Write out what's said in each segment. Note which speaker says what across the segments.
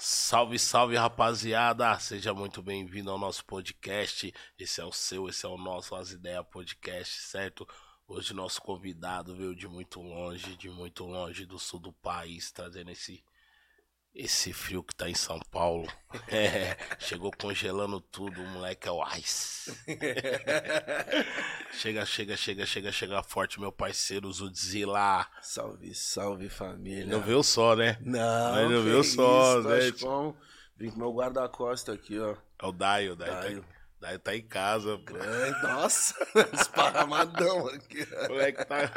Speaker 1: Salve, salve, rapaziada! Seja muito bem-vindo ao nosso podcast. Esse é o seu, esse é o nosso As Ideias Podcast, certo? Hoje nosso convidado veio de muito longe, de muito longe do sul do país, trazendo esse esse frio que tá em São Paulo. É, chegou congelando tudo, o moleque é o ice. chega, chega, chega, chega, chega forte, meu parceiro Zudzilla.
Speaker 2: Salve, salve família.
Speaker 1: Não veio só, né?
Speaker 2: Não,
Speaker 1: Mas não veio só,
Speaker 2: isso,
Speaker 1: né?
Speaker 2: Toscão. Vim com meu guarda-costa aqui, ó.
Speaker 1: É o Daio, o Daio,
Speaker 2: Daio.
Speaker 1: Tá, tá em casa.
Speaker 2: Grande, nossa, esparramadão aqui.
Speaker 1: Moleque tá.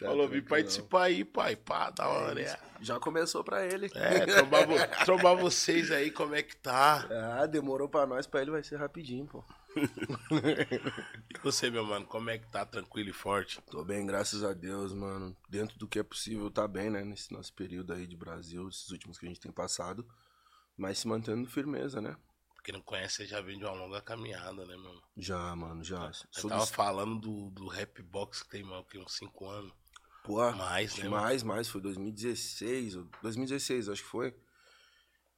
Speaker 1: Falou, vim participar aí, pai. Pá, da hora, é.
Speaker 2: Já começou pra ele.
Speaker 1: É, trombar, trombar vocês aí, como é que tá?
Speaker 2: Ah, demorou pra nós, pra ele vai ser rapidinho, pô.
Speaker 1: E você, meu mano, como é que tá? Tranquilo e forte?
Speaker 2: Tô bem, graças a Deus, mano. Dentro do que é possível, tá bem, né? Nesse nosso período aí de Brasil, esses últimos que a gente tem passado. Mas se mantendo firmeza, né?
Speaker 1: Quem não conhece, você já vem de uma longa caminhada, né, meu?
Speaker 2: Já, mano, já.
Speaker 1: Você
Speaker 2: Sou
Speaker 1: tava falando do, do rap box que tem, mano, que uns 5 anos.
Speaker 2: Pô,
Speaker 1: Mais, né?
Speaker 2: Mais, mais. Foi 2016, ou 2016, acho que foi.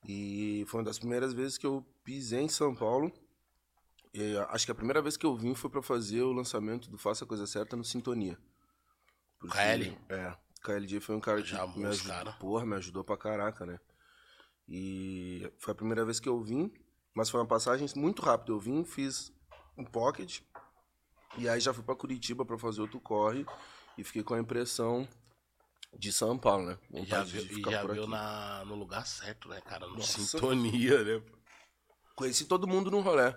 Speaker 2: E foi uma das primeiras vezes que eu pisei em São Paulo. E acho que a primeira vez que eu vim foi pra fazer o lançamento do Faça a Coisa Certa no Sintonia. Porque-
Speaker 1: KL?
Speaker 2: É. KLJ foi um cara que me ajudou,
Speaker 1: cara.
Speaker 2: porra, me ajudou pra caraca, né? E foi a primeira vez que eu vim, mas foi uma passagem muito rápida. Eu vim, fiz um pocket, e aí já fui pra Curitiba pra fazer outro corre, e fiquei com a impressão de São Paulo, né?
Speaker 1: E já
Speaker 2: Vontade
Speaker 1: viu, e já viu na, no lugar certo, né, cara? No
Speaker 2: Nossa.
Speaker 1: sintonia, né?
Speaker 2: Conheci todo mundo no rolê.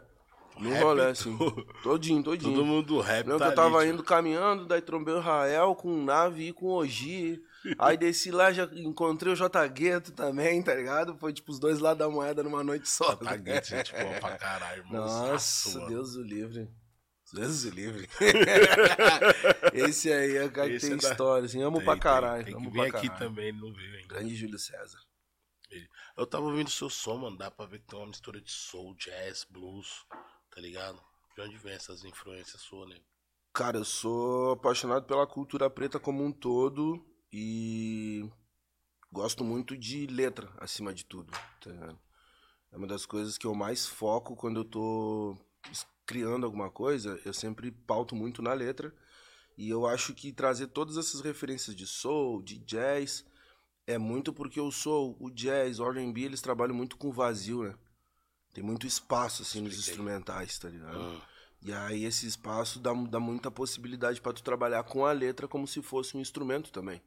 Speaker 2: No
Speaker 1: Rap
Speaker 2: rolê,
Speaker 1: todo.
Speaker 2: assim. Todinho, todinho.
Speaker 1: Todo mundo rap
Speaker 2: Lembro
Speaker 1: tá
Speaker 2: que eu tava
Speaker 1: ali,
Speaker 2: indo caminhando, daí trombei o Rael com o Nave e com o Oji. Aí desci lá, já encontrei o J Gueto também, tá ligado? Foi tipo os dois lados da moeda numa noite só.
Speaker 1: Tá gueto, gente boa pra caralho, irmão.
Speaker 2: Nossa, Deus o livre. Deus o livre. Esse aí é o cara que tem
Speaker 1: é da-
Speaker 2: história, assim. Amo pra caralho.
Speaker 1: Tem, que
Speaker 2: amo
Speaker 1: vir
Speaker 2: pra
Speaker 1: aqui também, não veio ainda.
Speaker 2: Grande Júlio César.
Speaker 1: Eu tava ouvindo seu som, mano. Dá pra ver que tem uma mistura de soul, jazz, blues, tá ligado? De onde vem essas influências suas, né?
Speaker 2: Cara, eu sou apaixonado pela cultura preta como um todo e gosto muito de letra acima de tudo. tá? É uma das coisas que eu mais foco quando eu tô criando alguma coisa, eu sempre pauto muito na letra. E eu acho que trazer todas essas referências de soul, de jazz, é muito porque o soul, o jazz, o R&B, eles trabalham muito com vazio, né? Tem muito espaço, assim, nos instrumentais, tá ligado?
Speaker 1: Hum.
Speaker 2: E aí esse espaço dá, dá muita possibilidade pra tu trabalhar com a letra como se fosse um instrumento também.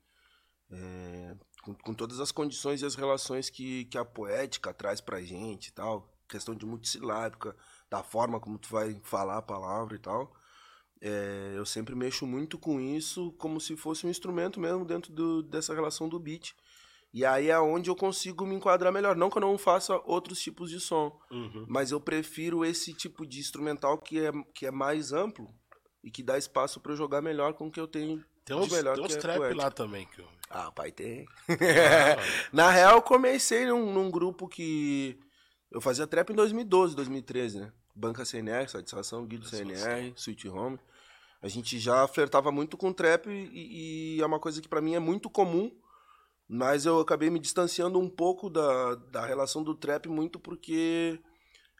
Speaker 2: É, com, com todas as condições e as relações que, que a poética traz pra gente e tal. Questão de multissilábica, da forma como tu vai falar a palavra e tal. É, eu sempre mexo muito com isso como se fosse um instrumento mesmo dentro do- dessa relação do beat. E aí é onde eu consigo me enquadrar melhor. Não que eu não faça outros tipos de som,
Speaker 1: Uhum.
Speaker 2: mas eu prefiro esse tipo de instrumental que é, que é mais amplo e que dá espaço pra eu jogar melhor com o que eu tenho
Speaker 1: Tem
Speaker 2: de
Speaker 1: uns,
Speaker 2: melhor
Speaker 1: tem uns
Speaker 2: que é
Speaker 1: trap
Speaker 2: poético.
Speaker 1: lá também que eu.
Speaker 2: Ah, pai, tem.
Speaker 1: Ah,
Speaker 2: Na real, eu comecei num, num grupo que. Eu fazia trap em 2012, 2013, né? Banca CNR, Satisfação, Guido CNR, Sweet Home. A gente já flertava muito com trap e, e é uma coisa que pra mim é muito comum, mas eu acabei me distanciando um pouco da, da relação do trap muito porque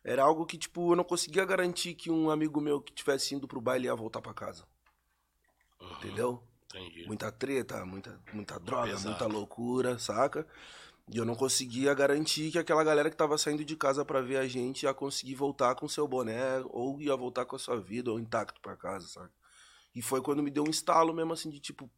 Speaker 2: era algo que, tipo, eu não conseguia garantir que um amigo meu que tivesse indo pro baile ia voltar pra casa.
Speaker 1: uhum,
Speaker 2: Entendeu?
Speaker 1: Entendi.
Speaker 2: muita treta, muita, muita droga,
Speaker 1: Pesado.
Speaker 2: muita loucura, saca? E eu não conseguia garantir que aquela galera que tava saindo de casa pra ver a gente ia conseguir voltar com seu boné, ou ia voltar com a sua vida, ou intacto pra casa, saca? E foi quando me deu um estalo mesmo assim de tipo,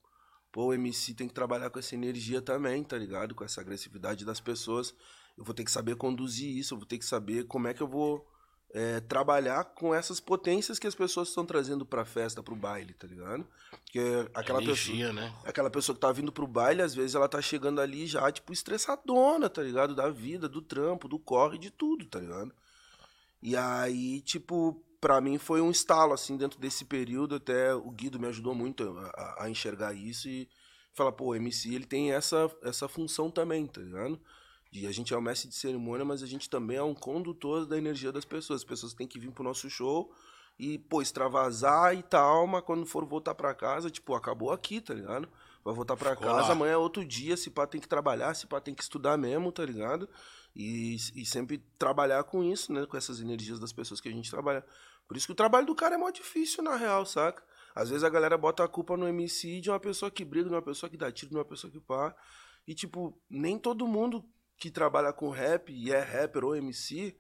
Speaker 2: pô, o MC tem que trabalhar com essa energia também, tá ligado? Com essa agressividade das pessoas. Eu vou ter que saber conduzir isso, eu vou ter que saber como é que eu vou é, trabalhar com essas potências que as pessoas estão trazendo pra festa, pro baile, tá ligado? Porque aquela pessoa.
Speaker 1: Energia, né?
Speaker 2: Aquela pessoa que tá vindo pro baile, às vezes ela tá chegando ali já, tipo, estressadona, tá ligado? Da vida, do trampo, do corre, de tudo, tá ligado? E aí, tipo, pra mim foi um estalo, assim, dentro desse período. Até o Guido me ajudou muito a, a- a enxergar isso e falar, pô, o MC, ele tem essa, essa função também, tá ligado? De a gente é o mestre de cerimônia, mas a gente também é um condutor da energia das pessoas. As pessoas têm que vir pro nosso show e, pô, extravasar e tal, mas quando for voltar pra casa, tipo, acabou aqui, tá ligado? vai voltar pra
Speaker 1: Ficou
Speaker 2: casa,
Speaker 1: lá.
Speaker 2: amanhã é outro dia, se pá tem que trabalhar, se pá tem que estudar mesmo, tá ligado? E, e sempre trabalhar com isso, né? Com essas energias das pessoas que a gente trabalha. Por isso que o trabalho do cara é mó difícil, na real, saca? Às vezes a galera bota a culpa no MC de uma pessoa que briga, de uma pessoa que dá tiro, de uma pessoa que pá. E, tipo, nem todo mundo que trabalha com rap e é rapper ou MC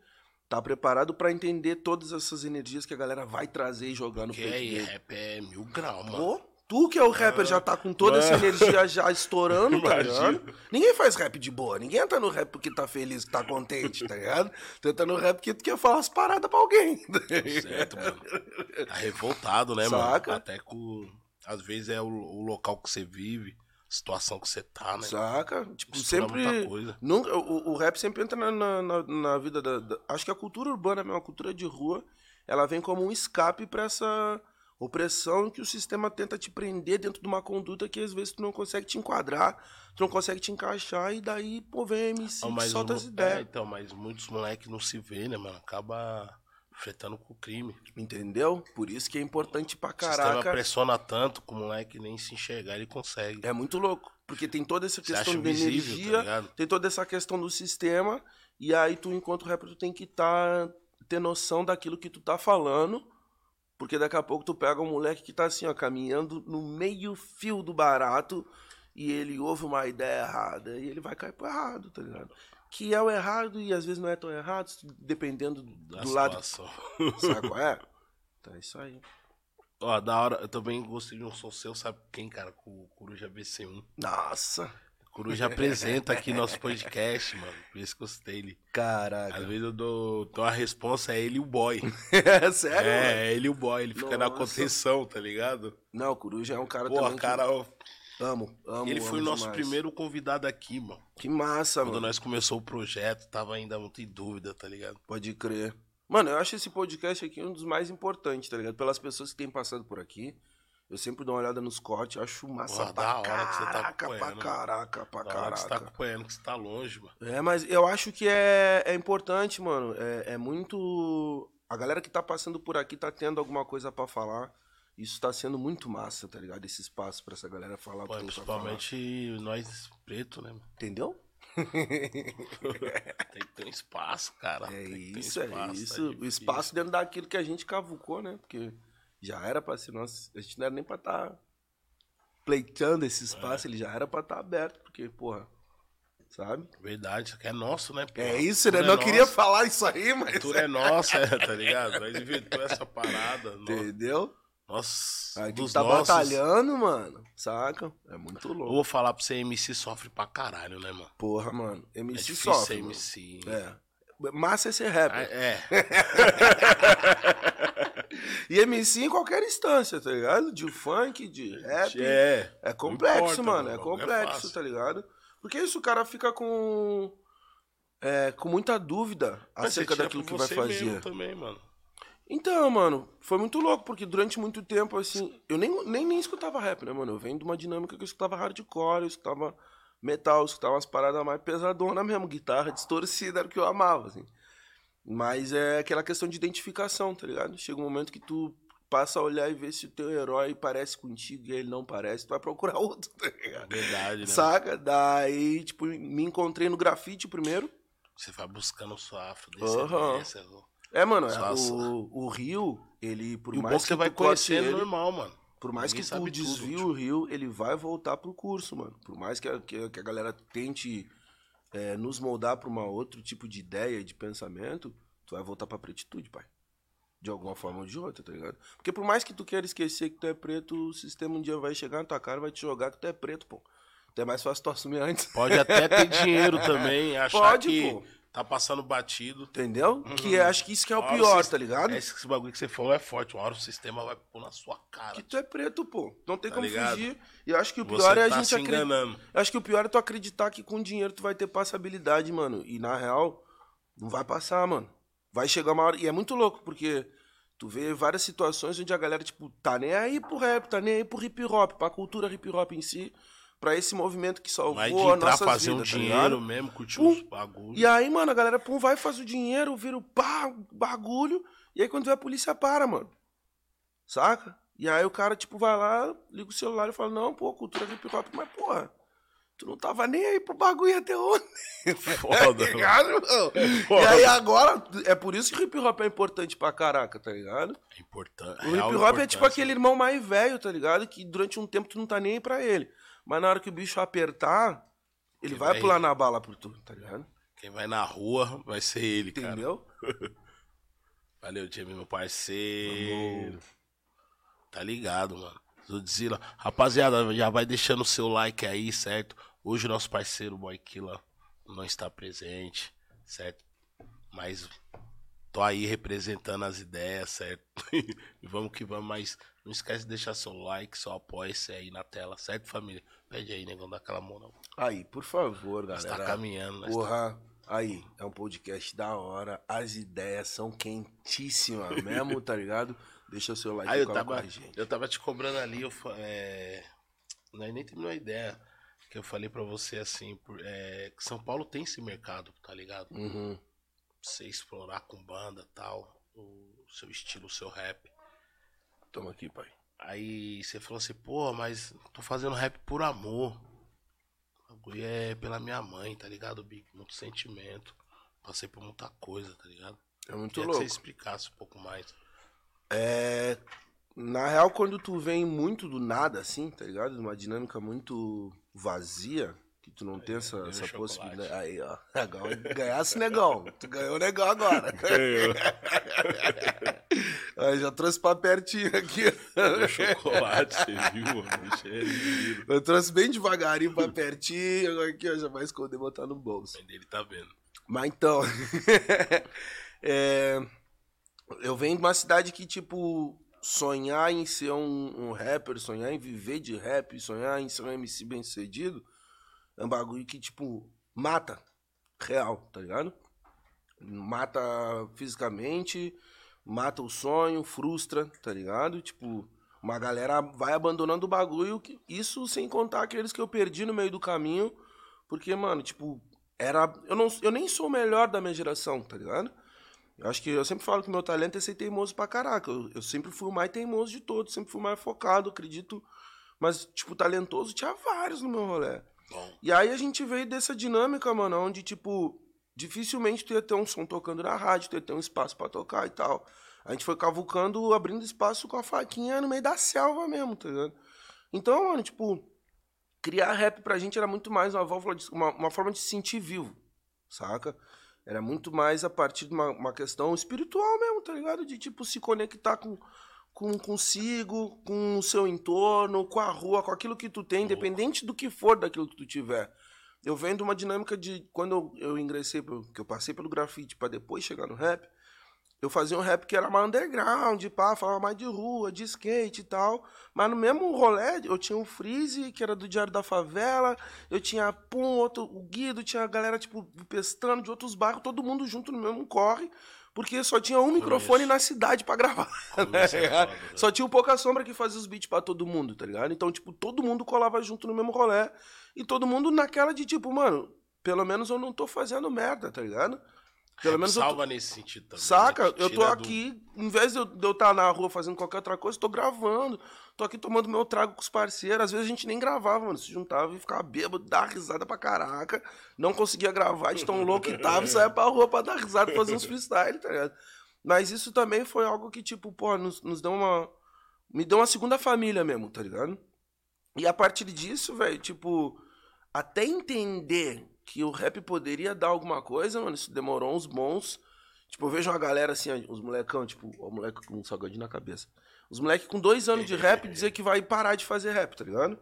Speaker 2: tá preparado pra entender todas essas energias que a galera vai trazer e jogar no
Speaker 1: Porque
Speaker 2: peito
Speaker 1: aí,
Speaker 2: dele.
Speaker 1: rap é mil graus, mano.
Speaker 2: Pô, tu que é o rapper já tá com toda essa
Speaker 1: Mano.
Speaker 2: energia já estourando, tá ligado? Ninguém faz rap de boa. Ninguém entra no rap porque tá feliz, que tá contente, tá ligado? Tu entra no rap porque tu quer falar as paradas pra alguém.
Speaker 1: Certo, mano. Tá revoltado, né,
Speaker 2: Saca?
Speaker 1: mano? Até com. Às vezes é o, o local que você vive, situação que você tá, né?
Speaker 2: Saca? Tipo, sempre.
Speaker 1: muita coisa.
Speaker 2: Nunca, o, o rap sempre entra na, na, na- vida da, da- Acho que a cultura urbana, mesmo, a cultura de rua, ela vem como um escape pra essa opressão que o sistema tenta te prender dentro de uma conduta que às vezes tu não consegue te enquadrar, tu não consegue te encaixar, e daí, pô, vem MC
Speaker 1: mas
Speaker 2: solta as
Speaker 1: é,
Speaker 2: ideias.
Speaker 1: então, mas muitos moleques não se vê, né, mano? Acaba fretando com o crime.
Speaker 2: Entendeu? Por isso que é importante pra
Speaker 1: O sistema
Speaker 2: caraca.
Speaker 1: pressiona tanto que o moleque nem se enxergar ele consegue.
Speaker 2: É muito louco. Porque tem toda essa questão de
Speaker 1: tá
Speaker 2: energia,
Speaker 1: ligado?
Speaker 2: tem toda essa questão do sistema, e aí tu, enquanto rapper, tu tem que tá, ter noção daquilo que tu tá falando, porque daqui a pouco tu pega um moleque que tá assim, ó, caminhando no meio fio do barato, e ele ouve uma ideia errada, e ele vai cair pro errado, tá ligado? Que é o errado, e às vezes não é tão errado, dependendo do,
Speaker 1: Da
Speaker 2: lado. Sabe qual é? Então é isso aí.
Speaker 1: Ó, da hora, eu também gostei de um som seu, sabe quem, cara? Com o Coruja BC1.
Speaker 2: Nossa!
Speaker 1: O Coruja apresenta aqui nosso podcast, mano. Por isso que eu gostei ele. Às
Speaker 2: Caraca.
Speaker 1: vezes eu dou, dou a resposta, é ele e o boy.
Speaker 2: É sério? mano?
Speaker 1: É, é ele e o boy, ele fica na contenção, tá ligado?
Speaker 2: Não, o Coruja é um cara
Speaker 1: Pô,
Speaker 2: também
Speaker 1: cara, ó,
Speaker 2: que amo, amo,
Speaker 1: ele foi o nosso
Speaker 2: demais.
Speaker 1: primeiro convidado aqui, mano.
Speaker 2: Que massa,
Speaker 1: Quando
Speaker 2: mano.
Speaker 1: nós começou o projeto, tava ainda muito em dúvida, tá ligado?
Speaker 2: Pode crer. Mano, eu acho esse podcast aqui um dos mais importantes, tá ligado? Pelas pessoas que têm passado por aqui. Eu sempre dou uma olhada nos cortes, acho massa
Speaker 1: Porra,
Speaker 2: pra
Speaker 1: da hora que você tá
Speaker 2: caraca, pra
Speaker 1: acompanhando.
Speaker 2: caraca, pra
Speaker 1: Da hora que você tá
Speaker 2: caraca.
Speaker 1: acompanhando, que você tá longe, mano.
Speaker 2: É, mas eu acho que é, é importante, mano. É, é muito. A galera que tá passando por aqui tá tendo alguma coisa pra falar. Isso tá sendo muito massa, tá ligado? Esse espaço pra essa galera falar o
Speaker 1: Pô,
Speaker 2: tem pra falar.
Speaker 1: principalmente nós preto, né, mano?
Speaker 2: Entendeu?
Speaker 1: Tem que ter um espaço, cara.
Speaker 2: É
Speaker 1: ter um
Speaker 2: isso, é
Speaker 1: espaço, tá
Speaker 2: isso. o
Speaker 1: difícil.
Speaker 2: espaço dentro daquilo que a gente cavucou, né? Porque já era pra ser nosso. A gente não era nem pra estar pleitando esse espaço, ele já era pra estar aberto, porque, porra, sabe?
Speaker 1: Verdade, isso é nosso, né? pô?
Speaker 2: É isso, né?
Speaker 1: Tudo
Speaker 2: não
Speaker 1: é
Speaker 2: queria falar isso aí, mas.
Speaker 1: Tudo é nosso, é, tá ligado? Nós inventou essa parada.
Speaker 2: Entendeu?
Speaker 1: Nossa,
Speaker 2: Aí
Speaker 1: dos
Speaker 2: tá
Speaker 1: nossos.
Speaker 2: batalhando, mano. Saca? É muito
Speaker 1: Eu
Speaker 2: louco.
Speaker 1: vou falar pra você, MC sofre pra caralho, né, mano?
Speaker 2: Porra, mano.
Speaker 1: É
Speaker 2: MC
Speaker 1: difícil
Speaker 2: sofre.
Speaker 1: ser
Speaker 2: mano.
Speaker 1: MC.
Speaker 2: É. Massa é ser rapper.
Speaker 1: É,
Speaker 2: E MC em qualquer instância, tá ligado? De funk, de rap.
Speaker 1: é.
Speaker 2: É complexo,
Speaker 1: importa,
Speaker 2: mano. É
Speaker 1: é
Speaker 2: complexo,
Speaker 1: fácil.
Speaker 2: tá ligado? Porque isso o cara fica com. É, com muita dúvida
Speaker 1: Mas
Speaker 2: acerca daquilo que vai fazer.
Speaker 1: também, mano.
Speaker 2: Então, mano, foi muito louco, porque durante muito tempo, assim, eu nem, nem, nem escutava rap, né, mano? Eu venho de uma dinâmica que eu escutava hardcore, eu escutava metal, eu escutava umas paradas mais pesadonas mesmo, guitarra distorcida, era o que eu amava, assim. Mas é aquela questão de identificação, tá ligado? Chega um momento que tu passa a olhar e ver se o teu herói parece contigo e ele não parece, tu vai procurar outro, tá ligado?
Speaker 1: Verdade, né?
Speaker 2: Saca? Daí, tipo, me encontrei no grafite primeiro.
Speaker 1: Você vai buscando sua
Speaker 2: Aham.
Speaker 1: afrodescendência.
Speaker 2: É, mano,
Speaker 1: Nossa.
Speaker 2: o, o Rio, ele, por
Speaker 1: E o bom é
Speaker 2: mais
Speaker 1: que
Speaker 2: que
Speaker 1: você vai conhecendo
Speaker 2: ele,
Speaker 1: normal, mano.
Speaker 2: Por mais
Speaker 1: Ninguém
Speaker 2: que tu desvie
Speaker 1: tipo.
Speaker 2: o rio, ele vai voltar pro curso, mano. Por mais que a, que, a- que a galera tente é, nos moldar pra uma outro tipo de ideia, de pensamento, tu vai voltar pra pretitude, pai. De alguma forma ou de outra, tá ligado? Porque por mais que tu queira esquecer que tu é preto, o sistema um dia vai chegar na tua cara e vai te jogar que tu é preto, pô. Então é mais fácil tu assumir antes.
Speaker 1: Pode até ter dinheiro também, achar
Speaker 2: Pode,
Speaker 1: que
Speaker 2: pô.
Speaker 1: Tá passando batido.
Speaker 2: Entendeu? Que é, acho que isso que é o pior, tá ligado?
Speaker 1: Esse, esse bagulho que você falou é forte. Uma hora o sistema vai pôr na sua cara.
Speaker 2: Que tu é preto, pô. Não tem
Speaker 1: Tá
Speaker 2: como
Speaker 1: ligado?
Speaker 2: fugir. E eu acho que o
Speaker 1: Você
Speaker 2: pior é a
Speaker 1: tá
Speaker 2: gente acreditar. Eu acho que o pior é tu acreditar que com dinheiro tu vai ter passabilidade, mano. E na real, não vai passar, mano. Vai chegar uma hora. E é muito louco, porque tu vê várias situações onde a galera, tipo, tá nem aí pro rap, tá nem aí pro hip hop, pra cultura hip hop em si, pra esse movimento que salvou
Speaker 1: Mas de entrar,
Speaker 2: nossa
Speaker 1: fazer um
Speaker 2: vida, tá
Speaker 1: dinheiro mesmo, curtir
Speaker 2: Pum.
Speaker 1: uns bagulhos.
Speaker 2: E aí, mano, a galera, pum, vai, faz o dinheiro, vira o pá, bagulho. E aí quando vê a polícia para, mano. Saca? E aí o cara, tipo, vai lá, liga o celular e fala, não, pô, cultura hip hop, mas porra, tu não tava nem aí pro bagulho até ontem.
Speaker 1: Foda,
Speaker 2: tá ligado, mano? E aí agora, é por isso que o hip hop é importante pra caraca, tá ligado?
Speaker 1: É importante.
Speaker 2: O hip hop é tipo aquele irmão mais velho, tá ligado? Que durante um tempo tu não tá nem aí pra ele. Mas na hora que o bicho apertar, ele vai,
Speaker 1: vai-
Speaker 2: pular na bala por tu, tá ligado?
Speaker 1: Quem vai na rua vai ser ele, cara.
Speaker 2: Entendeu?
Speaker 1: Valeu, Jamie, meu parceiro. Tá ligado, mano. Zudzilla. Rapaziada, já vai deixando o seu like aí, certo? Hoje o nosso parceiro Boykilla não está presente, certo? Mas tô aí representando as ideias, certo? e vamos que vamos, mas não esquece de deixar seu like, seu apoio esse aí na tela, certo, família? Pede aí, negão, daquela moral.
Speaker 2: Aí, por favor,
Speaker 1: Nós
Speaker 2: galera.
Speaker 1: tá caminhando, nós tá...
Speaker 2: Porra, aí, é um podcast da hora. As ideias são quentíssimas mesmo, tá ligado? Deixa o seu like
Speaker 1: Aí eu tava, eu tava te cobrando ali, eu, é... Nem terminou a ideia. Que eu falei pra você assim, por- é, que São Paulo tem esse mercado, tá ligado? Pra
Speaker 2: Uhum.
Speaker 1: você explorar com banda tal, o seu estilo, o seu rap.
Speaker 2: Toma aqui, pai.
Speaker 1: Aí você falou assim, pô, mas tô fazendo rap por amor. O bagulho é pela minha mãe, tá ligado, Big? Muito sentimento. Passei por muita coisa, tá ligado?
Speaker 2: É muito
Speaker 1: Queria que
Speaker 2: louco.
Speaker 1: você explicasse um pouco mais.
Speaker 2: É. Na real, quando tu vem muito do nada, assim, tá ligado? Uma dinâmica muito vazia, que tu não tem essa,
Speaker 1: ganhou
Speaker 2: essa
Speaker 1: chocolate.
Speaker 2: possibilidade. Aí, ó. Agora ganhasse negão. Tu ganhou negão agora. Aí já trouxe pra pertinho aqui.
Speaker 1: O chocolate, você viu? Cheiro.
Speaker 2: Eu trouxe bem devagarinho pra pertinho. Agora aqui, ó, já vai esconder botar no bolso.
Speaker 1: dele tá vendo.
Speaker 2: Mas então. é, eu venho de uma cidade que, tipo, sonhar em ser um, um rapper, sonhar em viver de rap, sonhar em ser um MC bem sucedido, é um bagulho que, tipo, mata. Real, tá ligado? Mata fisicamente, mata o sonho, frustra, tá ligado? Tipo, uma galera vai abandonando o bagulho, isso sem contar aqueles que eu perdi no meio do caminho, porque, mano, tipo, era. Eu, não, eu nem sou o melhor da minha geração, tá ligado? Eu acho que eu sempre falo que meu talento é ser teimoso pra caraca. Eu, eu sempre fui o mais teimoso de todos, sempre fui o mais focado, acredito. Mas, tipo, talentoso tinha vários no meu rolê.
Speaker 1: Bom,
Speaker 2: E aí a gente veio dessa dinâmica, mano, onde, tipo, dificilmente tu ia ter um som tocando na rádio, tu ia ter um espaço pra tocar e tal. A gente foi cavucando, abrindo espaço com a faquinha no meio da selva mesmo, tá ligado? Então, mano, tipo, criar rap pra gente era muito mais uma válvula, de, uma, uma forma de se sentir vivo, saca? Era muito mais a partir de uma, uma questão espiritual mesmo, tá ligado? De, tipo, se conectar com, com consigo, com o seu entorno, com a rua, com aquilo que tu tem, independente do que for daquilo que tu tiver. Eu venho de uma dinâmica de quando eu, eu ingressei, que eu passei pelo grafite pra depois chegar no rap, eu fazia um rap que era mais underground, pá, falava mais de rua, de skate e tal. Mas no mesmo rolê, eu tinha o Freeze, que era do Diário da Favela, eu tinha Pum, outro, o Guido, tinha a galera, tipo, pestando de outros bairros, todo mundo junto no mesmo corre, porque só tinha um microfone na cidade pra gravar.
Speaker 1: É foda, velho.
Speaker 2: Só tinha o Pouca Sombra que fazia os beats pra todo mundo, tá ligado? Então, tipo, todo mundo colava junto no mesmo rolê. E todo mundo naquela de, tipo, mano, pelo menos eu não tô fazendo merda, tá ligado? Pelo
Speaker 1: rap
Speaker 2: menos eu tô-
Speaker 1: salva nesse sentido também.
Speaker 2: Saca?
Speaker 1: né?
Speaker 2: Eu tô
Speaker 1: tira do-
Speaker 2: aqui, em vez de eu estar na rua fazendo qualquer outra coisa, tô gravando. Tô aqui tomando meu trago com os parceiros. Às vezes a gente nem gravava, mano. Se juntava e ficava bêbado, dar risada pra caraca. Não conseguia gravar de tão louco que tava e saia pra rua pra dar risada e fazer uns freestyle, tá ligado? Mas isso também foi algo que, tipo, pô, nos, nos deu uma. Me deu uma segunda família mesmo, tá ligado? E a partir disso, velho, tipo, até entender que o rap poderia dar alguma coisa, mano, isso demorou uns bons. Tipo, eu vejo uma galera assim, os molecão, tipo, o moleque com um salgadinho na cabeça. Os moleques com dois anos de rap dizer que vai parar de fazer rap, tá ligado?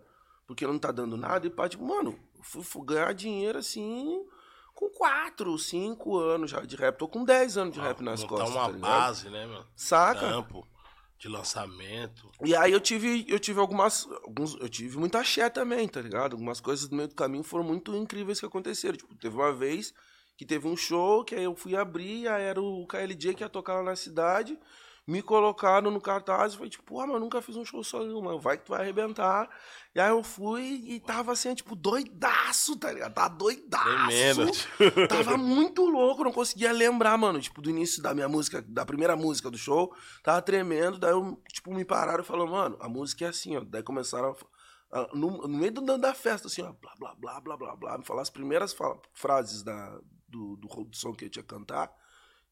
Speaker 2: Porque não tá dando nada e pá, tipo, mano, fui, fui ganhar dinheiro assim com quatro, cinco anos já de rap. Tô com 10 anos de rap nas costas,
Speaker 1: uma
Speaker 2: tá ligado?
Speaker 1: base, né, mano?
Speaker 2: Saca?
Speaker 1: Campo de lançamento.
Speaker 2: E aí eu tive, eu tive algumas, alguns, eu tive muita axé também, tá ligado? Algumas coisas no meio do caminho foram muito incríveis que aconteceram. Tipo, teve uma vez que teve um show que aí eu fui abrir, aí era o KLJ que ia tocar lá na cidade, me colocaram no cartaz e foi tipo, pô, mas nunca fiz um show sozinho, mano. Vai que tu vai arrebentar. E aí eu fui e tava assim, tipo, doidaço, tá ligado? Tá doidaço.
Speaker 1: Tremendo.
Speaker 2: Tava muito louco, não conseguia lembrar, mano, tipo, do início da minha música, da primeira música do show. Tava tremendo, daí eu, tipo, me pararam e falaram, mano, a música é assim, ó. Daí começaram a, no, no meio do- da festa, assim, ó, blá, blá, blá, blá, blá, blá, me falar as primeiras fa- frases da, do, do, do som que eu tinha que cantar.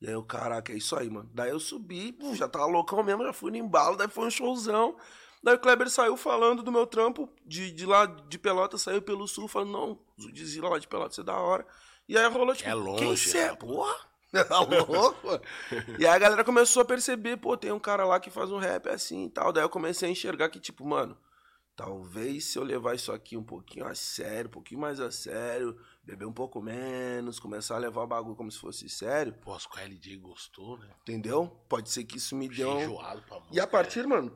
Speaker 2: E aí eu, caraca, é isso aí, mano. Daí eu subi, já tava loucão mesmo, já fui no embalo, daí foi um showzão. Daí o Kleber saiu falando do meu trampo, de, de lá de Pelotas, saiu pelo sul, falando, não, o Dizila lá de Pelotas é da hora. E aí rolou, tipo,
Speaker 1: É longe,
Speaker 2: quem cê é?
Speaker 1: rapaz.
Speaker 2: Porra! Tá louco? e aí a galera começou a perceber, pô, tem um cara lá que faz um rap assim e tal. Daí eu comecei a enxergar que, tipo, mano, talvez se eu levar isso aqui um pouquinho a sério, um pouquinho mais a sério, beber um pouco menos, começar a levar o bagulho como se fosse sério,
Speaker 1: Pô, as que o LJ gostou, né?
Speaker 2: entendeu? Pode ser que isso me deu. um
Speaker 1: Enjoado pra música.
Speaker 2: E a partir, mano,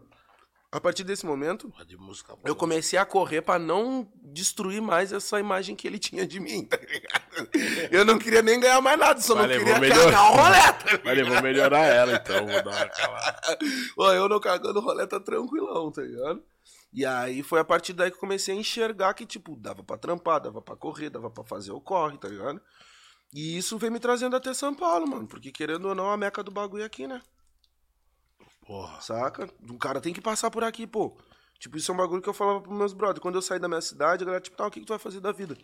Speaker 2: a partir desse momento,
Speaker 1: de
Speaker 2: eu comecei a correr pra não destruir mais essa imagem que ele tinha de mim, tá ligado? Eu não queria nem ganhar mais nada, só
Speaker 1: Falei,
Speaker 2: não queria
Speaker 1: melhorar.
Speaker 2: cagar o rolê, tá ligado?
Speaker 1: Falei, vou melhorar ela então, vou dar uma calada.
Speaker 2: Eu não cagando rolê tá tranquilão, tá ligado? E aí foi a partir daí que eu comecei a enxergar que, tipo, dava pra trampar, dava pra correr, dava pra fazer o corre, tá ligado? E isso veio me trazendo até São Paulo, mano. Porque querendo ou não, a meca do bagulho é aqui, né?
Speaker 1: Porra.
Speaker 2: Saca? O cara tem que passar por aqui, pô. Tipo, isso é um bagulho que eu falava pros meus brothers. Quando eu saí da minha cidade, a galera, tipo, tá, o que, que tu vai fazer da vida?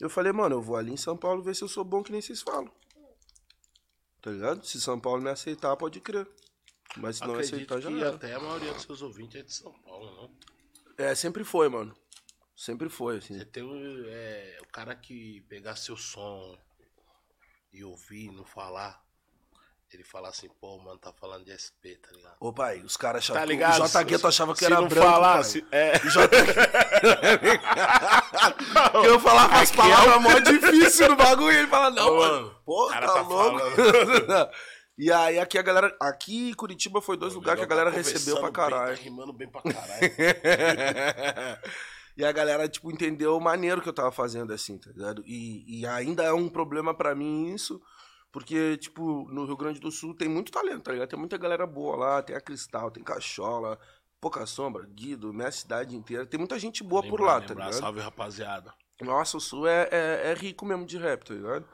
Speaker 2: Eu falei, mano, eu vou ali em São Paulo ver se eu sou bom que nem vocês falam. Tá ligado? Se São Paulo me aceitar, pode crer. Mas se não aceitar, já
Speaker 1: que
Speaker 2: era.
Speaker 1: até a maioria dos seus ouvintes é de São Paulo, não?
Speaker 2: É, sempre foi, mano. Sempre foi, assim.
Speaker 1: Você tem o, é, o cara que pegar seu som e ouvir, não falar, ele falar assim, pô, mano, tá falando de SP, tá ligado?
Speaker 2: Ô, pai, os caras achavam
Speaker 1: Tá ligado?
Speaker 2: o J Gueto achava que
Speaker 1: Se
Speaker 2: era
Speaker 1: não
Speaker 2: branco,
Speaker 1: se- é.
Speaker 2: J Porque eu falava as
Speaker 1: Aqui
Speaker 2: palavras
Speaker 1: é
Speaker 2: mó difícil no bagulho e ele fala, não, mano, pô, tá,
Speaker 1: tá
Speaker 2: louco. e aí aqui a galera, aqui em Curitiba foi dois lugares que a galera
Speaker 1: Tá
Speaker 2: recebeu pra
Speaker 1: conversando bem,
Speaker 2: caralho.
Speaker 1: Tá rimando bem pra caralho.
Speaker 2: e a galera, tipo, entendeu o maneiro que eu tava fazendo, assim, tá ligado? E, e ainda é um problema pra mim isso, porque, tipo, no Rio Grande do Sul tem muito talento, tá ligado? Tem muita galera boa lá, tem a Cristal, tem Cachola, Pouca Sombra, Guido, minha cidade inteira. Tem muita gente boa por lá, tá
Speaker 1: Lembrar,
Speaker 2: ligado?
Speaker 1: Salve, rapaziada.
Speaker 2: Nossa, o Sul é, é, é rico mesmo de rap, tá ligado?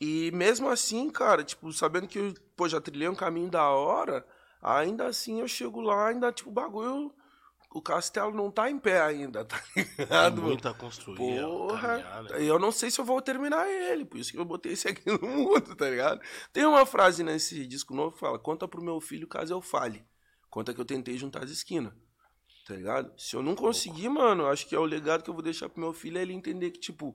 Speaker 2: E mesmo assim, cara, tipo, sabendo que eu pô, já trilhei um caminho da hora, ainda assim eu chego lá, ainda, tipo, o bagulho. O castelo não tá em pé ainda, tá
Speaker 1: Tem
Speaker 2: ligado?
Speaker 1: muito a construir.
Speaker 2: Porra,
Speaker 1: caminhar, né?
Speaker 2: eu não sei se eu vou terminar ele, por isso que eu botei esse aqui no mundo, tá ligado? Tem uma frase nesse disco novo que fala: Conta pro meu filho caso eu fale. Conta que eu tentei juntar as esquinas, tá ligado? Se eu não conseguir, mano, acho que é o legado que eu vou deixar pro meu filho é ele entender que, tipo,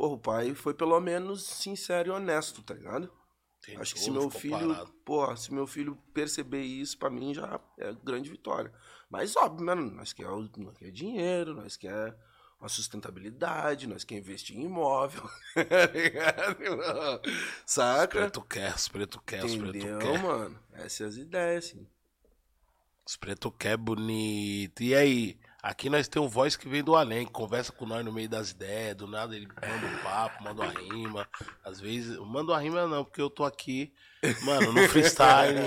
Speaker 2: porra, o pai foi pelo menos sincero e honesto, tá ligado? Acho que se meu filho,
Speaker 1: parado.
Speaker 2: porra, se meu filho perceber isso, pra mim já é grande vitória. Mas óbvio, mano, nós quer, nós quer dinheiro, nós quer uma sustentabilidade, nós quer investir em imóvel. tá? Saca?
Speaker 1: Preto quer, os preto quer, os preto quer.
Speaker 2: mano? Essas são as ideias, assim.
Speaker 1: Os preto quer bonito. E aí? Aqui nós temos um voz que vem do além, que conversa com nós no meio das ideias, do nada ele manda um papo, manda uma rima. Às vezes, manda uma rima não, porque eu tô aqui, mano, no freestyle.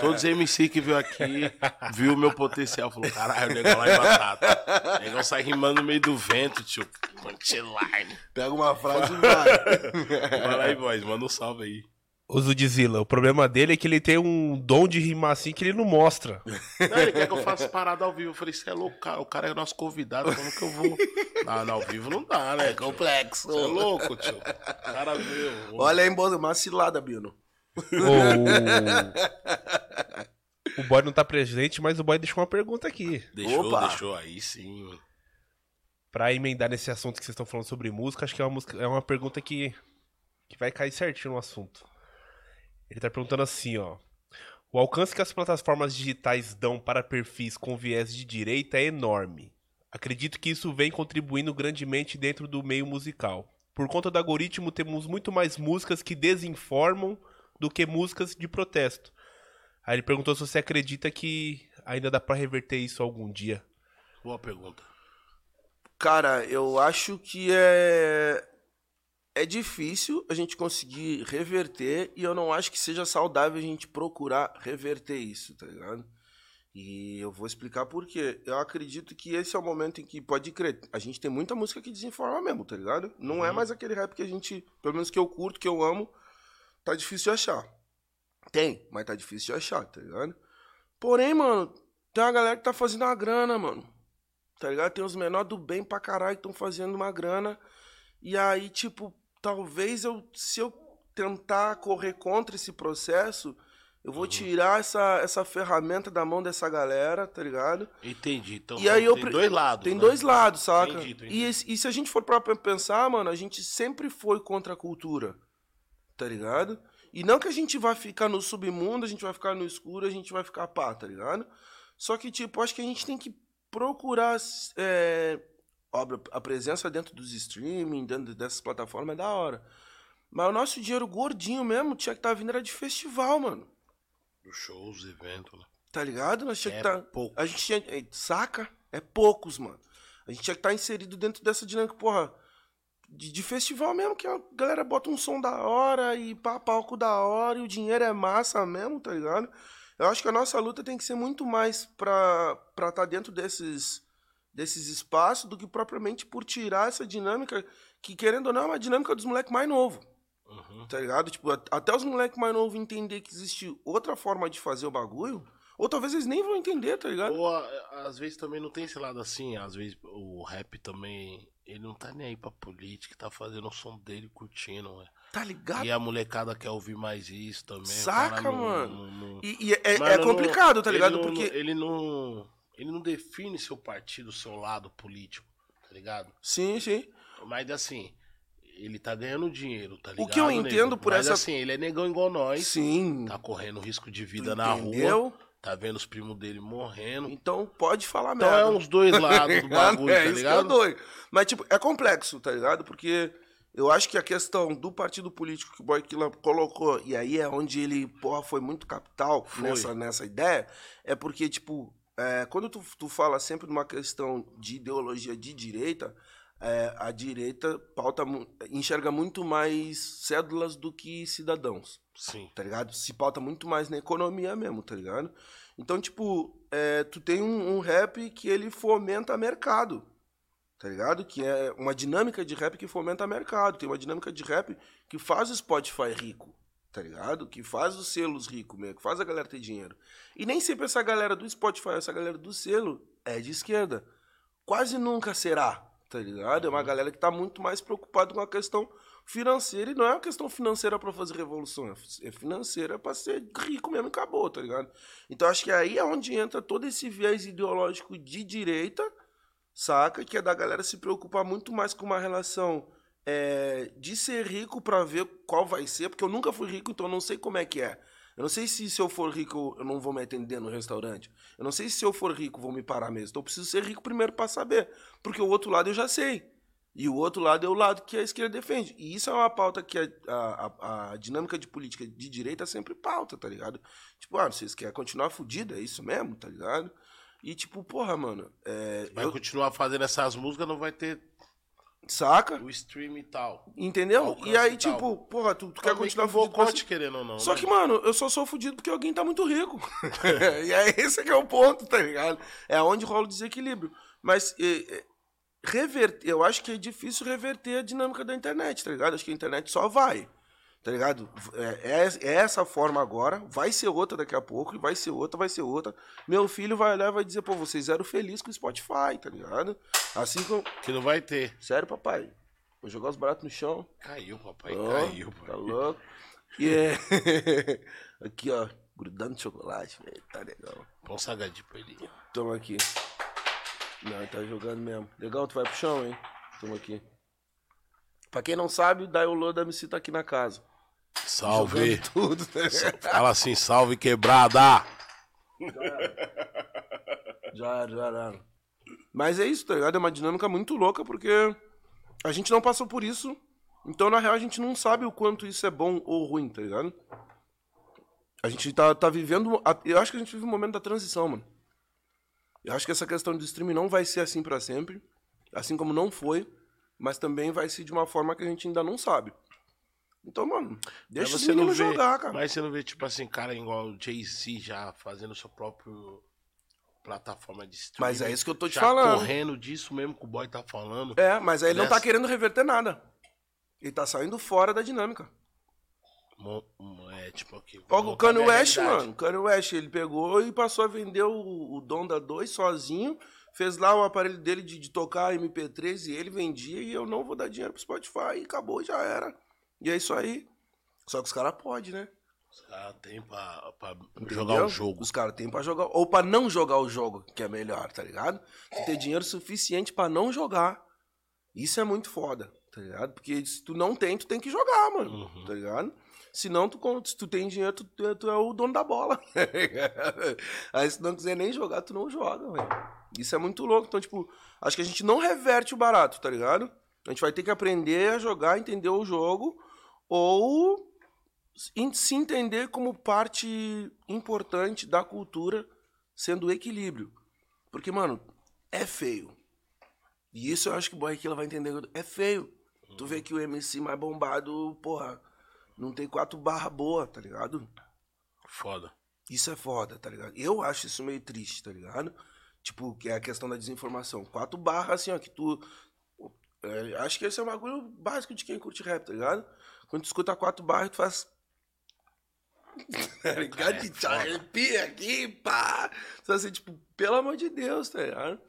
Speaker 1: Todos os MC que veio aqui, viu o meu potencial, falou, caralho, o negócio lá é batata. O negócio sai rimando no meio do vento, tio. Punchline.
Speaker 2: Pega uma frase e vai.
Speaker 1: Vai lá aí, voz, manda um salve aí.
Speaker 3: O Zudzilla, o problema dele é que ele tem um dom de rimar assim que ele não mostra.
Speaker 1: Não, ele quer que eu faça parada ao vivo. Eu falei, você é louco, cara. O cara é nosso convidado, como que eu vou? Não, não, ao vivo não dá, né?
Speaker 2: É complexo.
Speaker 1: Você é louco, tio. Cara veio.
Speaker 2: Olha aí, Bozo, uma cilada, Bino.
Speaker 3: O... o boy não tá presente, mas o boy deixou uma pergunta aqui.
Speaker 1: Deixou,
Speaker 2: Opa.
Speaker 1: deixou. Aí sim.
Speaker 3: Pra emendar nesse assunto que vocês estão falando sobre música, acho que é uma, música, é uma pergunta que, que vai cair certinho no assunto. Ele tá perguntando assim, ó. O alcance que as plataformas digitais dão para perfis com viés de direita é enorme. Acredito que isso vem contribuindo grandemente dentro do meio musical. Por conta do algoritmo, temos muito mais músicas que desinformam do que músicas de protesto. Aí ele perguntou se você acredita que ainda dá pra reverter isso algum dia.
Speaker 1: Boa pergunta.
Speaker 2: Cara, eu acho que é. É difícil a gente conseguir reverter e eu não acho que seja saudável a gente procurar reverter isso, tá ligado? E eu vou explicar por quê. Eu acredito que esse é o momento em que, pode crer, a gente tem muita música que desinforma mesmo, tá ligado? Não é
Speaker 1: Uhum.
Speaker 2: mais aquele rap que a gente, pelo menos que eu curto, que eu amo, tá difícil de achar. Tem, mas tá difícil de achar, tá ligado? Porém, mano, tem uma galera que tá fazendo uma grana, mano. Tá ligado? Tem os menores do bem pra caralho que estão fazendo uma grana. E aí, tipo, talvez eu, se eu tentar correr contra esse processo, eu vou tirar essa, essa ferramenta da mão dessa galera, tá ligado?
Speaker 1: Entendi. Então
Speaker 2: E aí eu
Speaker 1: tem dois lados.
Speaker 2: Tem
Speaker 1: né?
Speaker 2: dois lados, saca?
Speaker 1: Entendi, entendi.
Speaker 2: E, e se a gente for pra pe- pensar, mano, a gente sempre foi contra a cultura, tá ligado? E não que a gente vai ficar no submundo, a gente vai ficar no escuro, a gente vai ficar pá, tá ligado? Só que, tipo, acho que a gente tem que procurar é, óbvio, a presença dentro dos streaming, dentro dessas plataformas é da hora. Mas o nosso dinheiro gordinho mesmo tinha que estar vindo era de festival, mano.
Speaker 1: Os shows, eventos, né?
Speaker 2: Tá ligado? Nós tinha
Speaker 1: É
Speaker 2: que tá,
Speaker 1: poucos.
Speaker 2: A gente tinha. Saca? É poucos, mano. A gente tinha que estar inserido dentro dessa dinâmica, porra. De, de festival mesmo, que a galera bota um som da hora e pá, palco da hora e o dinheiro é massa mesmo, tá ligado? Eu acho que a nossa luta tem que ser muito mais pra estar tá dentro desses, desses espaços do que propriamente por tirar essa dinâmica, que querendo ou não é uma dinâmica dos moleques mais novos
Speaker 1: Uhum.
Speaker 2: tá ligado? Tipo, até os moleques mais novos entender que existe outra forma de fazer o bagulho, ou talvez eles nem vão entender, tá ligado?
Speaker 1: Ou às vezes também não tem esse lado assim, às vezes o rap também, ele não tá nem aí pra política, tá fazendo o som dele curtindo, ué.
Speaker 2: Tá ligado?
Speaker 1: E a molecada quer ouvir mais isso também.
Speaker 2: Saca,
Speaker 1: não-
Speaker 2: mano?
Speaker 1: não- não-
Speaker 2: E, e é, é complicado, tá
Speaker 1: ele
Speaker 2: ligado?
Speaker 1: não-
Speaker 2: Porque.
Speaker 1: Ele não. Ele não define seu partido, seu lado político, tá ligado?
Speaker 2: Sim, sim.
Speaker 1: Mas assim, ele tá ganhando dinheiro, tá ligado?
Speaker 2: que eu
Speaker 1: nego?
Speaker 2: entendo por
Speaker 1: Mas,
Speaker 2: essa-
Speaker 1: assim, ele é negão igual nós.
Speaker 2: Sim.
Speaker 1: Tá correndo risco de vida na
Speaker 2: entendeu?
Speaker 1: rua. Tá vendo os primos dele morrendo.
Speaker 2: Então pode falar
Speaker 1: Então
Speaker 2: merda.
Speaker 1: é uns dois lados do bagulho,
Speaker 2: é
Speaker 1: tá
Speaker 2: isso
Speaker 1: ligado?
Speaker 2: que. Mas, tipo, é complexo, tá ligado? Porque eu acho que a questão do partido político que o Boykilla colocou, e aí é onde ele, porra, foi muito capital
Speaker 1: Foi.
Speaker 2: nessa, nessa ideia, é porque, tipo, é, quando tu, tu fala sempre numa questão de ideologia de direita, é, a direita pauta, enxerga muito mais cédulas do que cidadãos
Speaker 1: Sim.
Speaker 2: tá ligado? Se pauta muito mais na economia mesmo, tá ligado? Então, tipo, é, tu tem um, um rap que ele fomenta mercado, tá ligado? Que é uma dinâmica de rap que fomenta mercado. Tem uma dinâmica de rap que faz o Spotify rico, tá ligado? Que faz os selos ricos mesmo, que faz a galera ter dinheiro. E nem sempre essa galera do Spotify, essa galera do selo é de esquerda. Quase nunca será, tá ligado? É uma galera que tá muito mais preocupada com a questão financeira e não é uma questão financeira pra fazer revolução, é financeira pra ser rico mesmo e acabou, tá ligado? Então acho que aí é onde entra todo esse viés ideológico de direita, saca? Que é da galera se preocupar muito mais com uma relação é, de ser rico pra ver qual vai ser, porque eu nunca fui rico, então eu não sei como é que é. Eu não sei se se eu for rico eu não vou me atender no restaurante. Eu não sei se se eu for rico vão me parar mesmo. Então eu preciso ser rico primeiro pra saber, porque o outro lado eu já sei. E o outro lado é o lado que a esquerda defende. E isso é uma pauta que a, a, a- dinâmica de política de direita sempre pauta, tá ligado? Tipo, ah, vocês querem continuar fudido, é isso mesmo, tá ligado? E tipo, porra, mano, é,
Speaker 1: Vai
Speaker 2: eu-
Speaker 1: continuar fazendo essas músicas, não vai ter
Speaker 2: saca?
Speaker 1: o stream e tal.
Speaker 2: Entendeu? E aí,
Speaker 1: e
Speaker 2: tipo, porra, tu, tu quer continuar pra
Speaker 1: boicote, querendo ou não.
Speaker 2: Só
Speaker 1: né?
Speaker 2: que, mano, eu só sou fudido porque alguém tá muito rico. e é esse que é o ponto, tá ligado? É onde rola o desequilíbrio. Mas é, é, reverter, eu acho que é difícil reverter a dinâmica da internet, tá ligado? Acho que a internet só vai. Tá ligado? É, é- é essa forma agora, vai ser outra daqui a pouco, e vai ser outra, vai ser outra. Meu filho vai olhar e vai dizer, pô, vocês eram felizes com o Spotify, tá ligado? Assim como.
Speaker 1: Que não vai ter.
Speaker 2: Sério, papai? Vou jogar os baratos no chão.
Speaker 1: Caiu, papai.
Speaker 2: Ó,
Speaker 1: caiu,
Speaker 2: Tá
Speaker 1: pai.
Speaker 2: louco? E é. aqui, ó. Grudando chocolate, velho. Tá legal.
Speaker 1: Põe um salgadinho pra ele.
Speaker 2: Toma aqui. Não, ele tá jogando mesmo. Legal, tu vai pro chão, hein? Toma aqui. Pra quem não sabe, o Daiolo da MC tá aqui na casa.
Speaker 1: Salve.
Speaker 2: Tudo, né?
Speaker 1: Fala assim, salve quebrada.
Speaker 2: Já era, já era. Mas é isso, tá ligado? É uma dinâmica muito louca porque a gente não passou por isso. Então, na real, a gente não sabe o quanto isso é bom ou ruim, tá ligado? A gente tá, tá vivendo. Eu acho que a gente vive um momento da transição, mano. Eu acho que essa questão do streaming não vai ser assim pra sempre. Assim como não foi. mas também vai ser de uma forma que a gente ainda não sabe. Então, mano, deixa os meninos
Speaker 1: vê-
Speaker 2: jogar, cara.
Speaker 1: Mas você não vê, tipo assim, cara igual o Jay-Z já fazendo sua própria plataforma de streaming.
Speaker 2: Mas é isso que eu tô te
Speaker 1: já
Speaker 2: falando.
Speaker 1: correndo disso mesmo que o boy tá falando.
Speaker 2: É, mas aí ele não tá
Speaker 1: Nessa-
Speaker 2: querendo reverter nada. Ele tá saindo fora da dinâmica.
Speaker 1: Mo- É, tipo aqui.
Speaker 2: Olha o Kanye West, mano. O Kanye West, ele pegou e passou a vender o, o Donda 2 sozinho. Fez lá o aparelho dele de, de tocar MP3 e ele vendia e eu não vou dar dinheiro pro Spotify. E acabou, já era. E é isso aí. Só que os caras podem, né?
Speaker 1: Os caras têm pra, pra jogar o jogo.
Speaker 2: Os caras têm pra jogar. Ou pra não jogar o jogo, que é melhor, tá ligado? Tu ter dinheiro suficiente pra não jogar. Isso é muito foda, tá ligado? Porque se tu não tem, tu tem que jogar, mano.
Speaker 1: Uhum.
Speaker 2: Tá ligado? Senão, tu, se tu tem dinheiro, tu, tu é- tu é o dono da bola. Aí se tu não quiser nem jogar, tu não joga, velho. Isso é muito louco. Então, tipo, acho que a gente não reverte o barato, tá ligado? A gente vai ter que aprender a jogar, entender o jogo, ou se entender como parte importante da cultura, sendo o equilíbrio. Porque, mano, é feio. E isso eu acho que o Killa vai entender. É feio. Tu vê que o MC mais bombado, porra, não tem quatro barra boa, tá ligado?
Speaker 1: Foda.
Speaker 2: Isso é foda, tá ligado? Eu acho isso meio triste, tá ligado? Tipo, que é a questão da desinformação. Quatro barras, assim, ó, que tu. é, acho que esse é um bagulho básico de quem curte rap, tá ligado? Quando tu escuta quatro barras, tu faz. tá ligado?
Speaker 1: É
Speaker 2: Que te arrepia aqui, pá! Tu assim, tipo, pelo amor de Deus, tá ligado?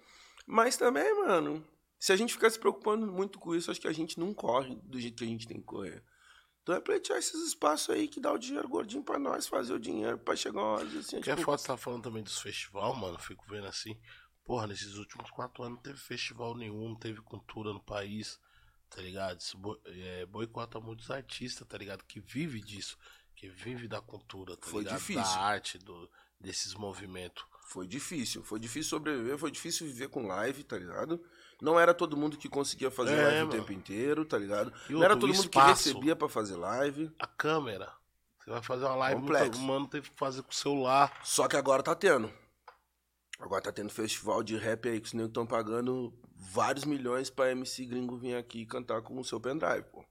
Speaker 2: Mas também, mano, se a gente ficar se preocupando muito com isso, acho que a gente não corre do jeito que a gente tem que correr. Então é pleitear esses espaços aí que dá o dinheiro gordinho pra nós fazer o dinheiro pra chegar uma hora assim,
Speaker 1: Que é
Speaker 2: tipo,
Speaker 1: foda você tá falando também dos festival, mano. Fico vendo assim. Porra, nesses últimos quatro anos não teve festival nenhum, não teve cultura no país, tá ligado? Isso é, boicota muitos artistas, tá ligado? Que vive disso, que vive da cultura, tá
Speaker 2: Foi
Speaker 1: ligado?
Speaker 2: difícil.
Speaker 1: Da arte, do, desses movimentos.
Speaker 2: Foi difícil, foi difícil sobreviver, foi difícil viver com live, tá ligado? Não era todo mundo que conseguia fazer
Speaker 1: É,
Speaker 2: live
Speaker 1: mano.
Speaker 2: o tempo inteiro, tá ligado?
Speaker 1: E
Speaker 2: Não era todo mundo que
Speaker 1: espaço.
Speaker 2: recebia pra fazer live.
Speaker 1: A câmera. Você vai fazer uma live,
Speaker 2: Complexo.
Speaker 1: mano, teve que fazer com o celular.
Speaker 2: Só que agora tá tendo. Agora tá tendo festival de rap aí que os negros estão pagando vários milhões pra MC gringo vir aqui cantar com o seu pendrive, pô.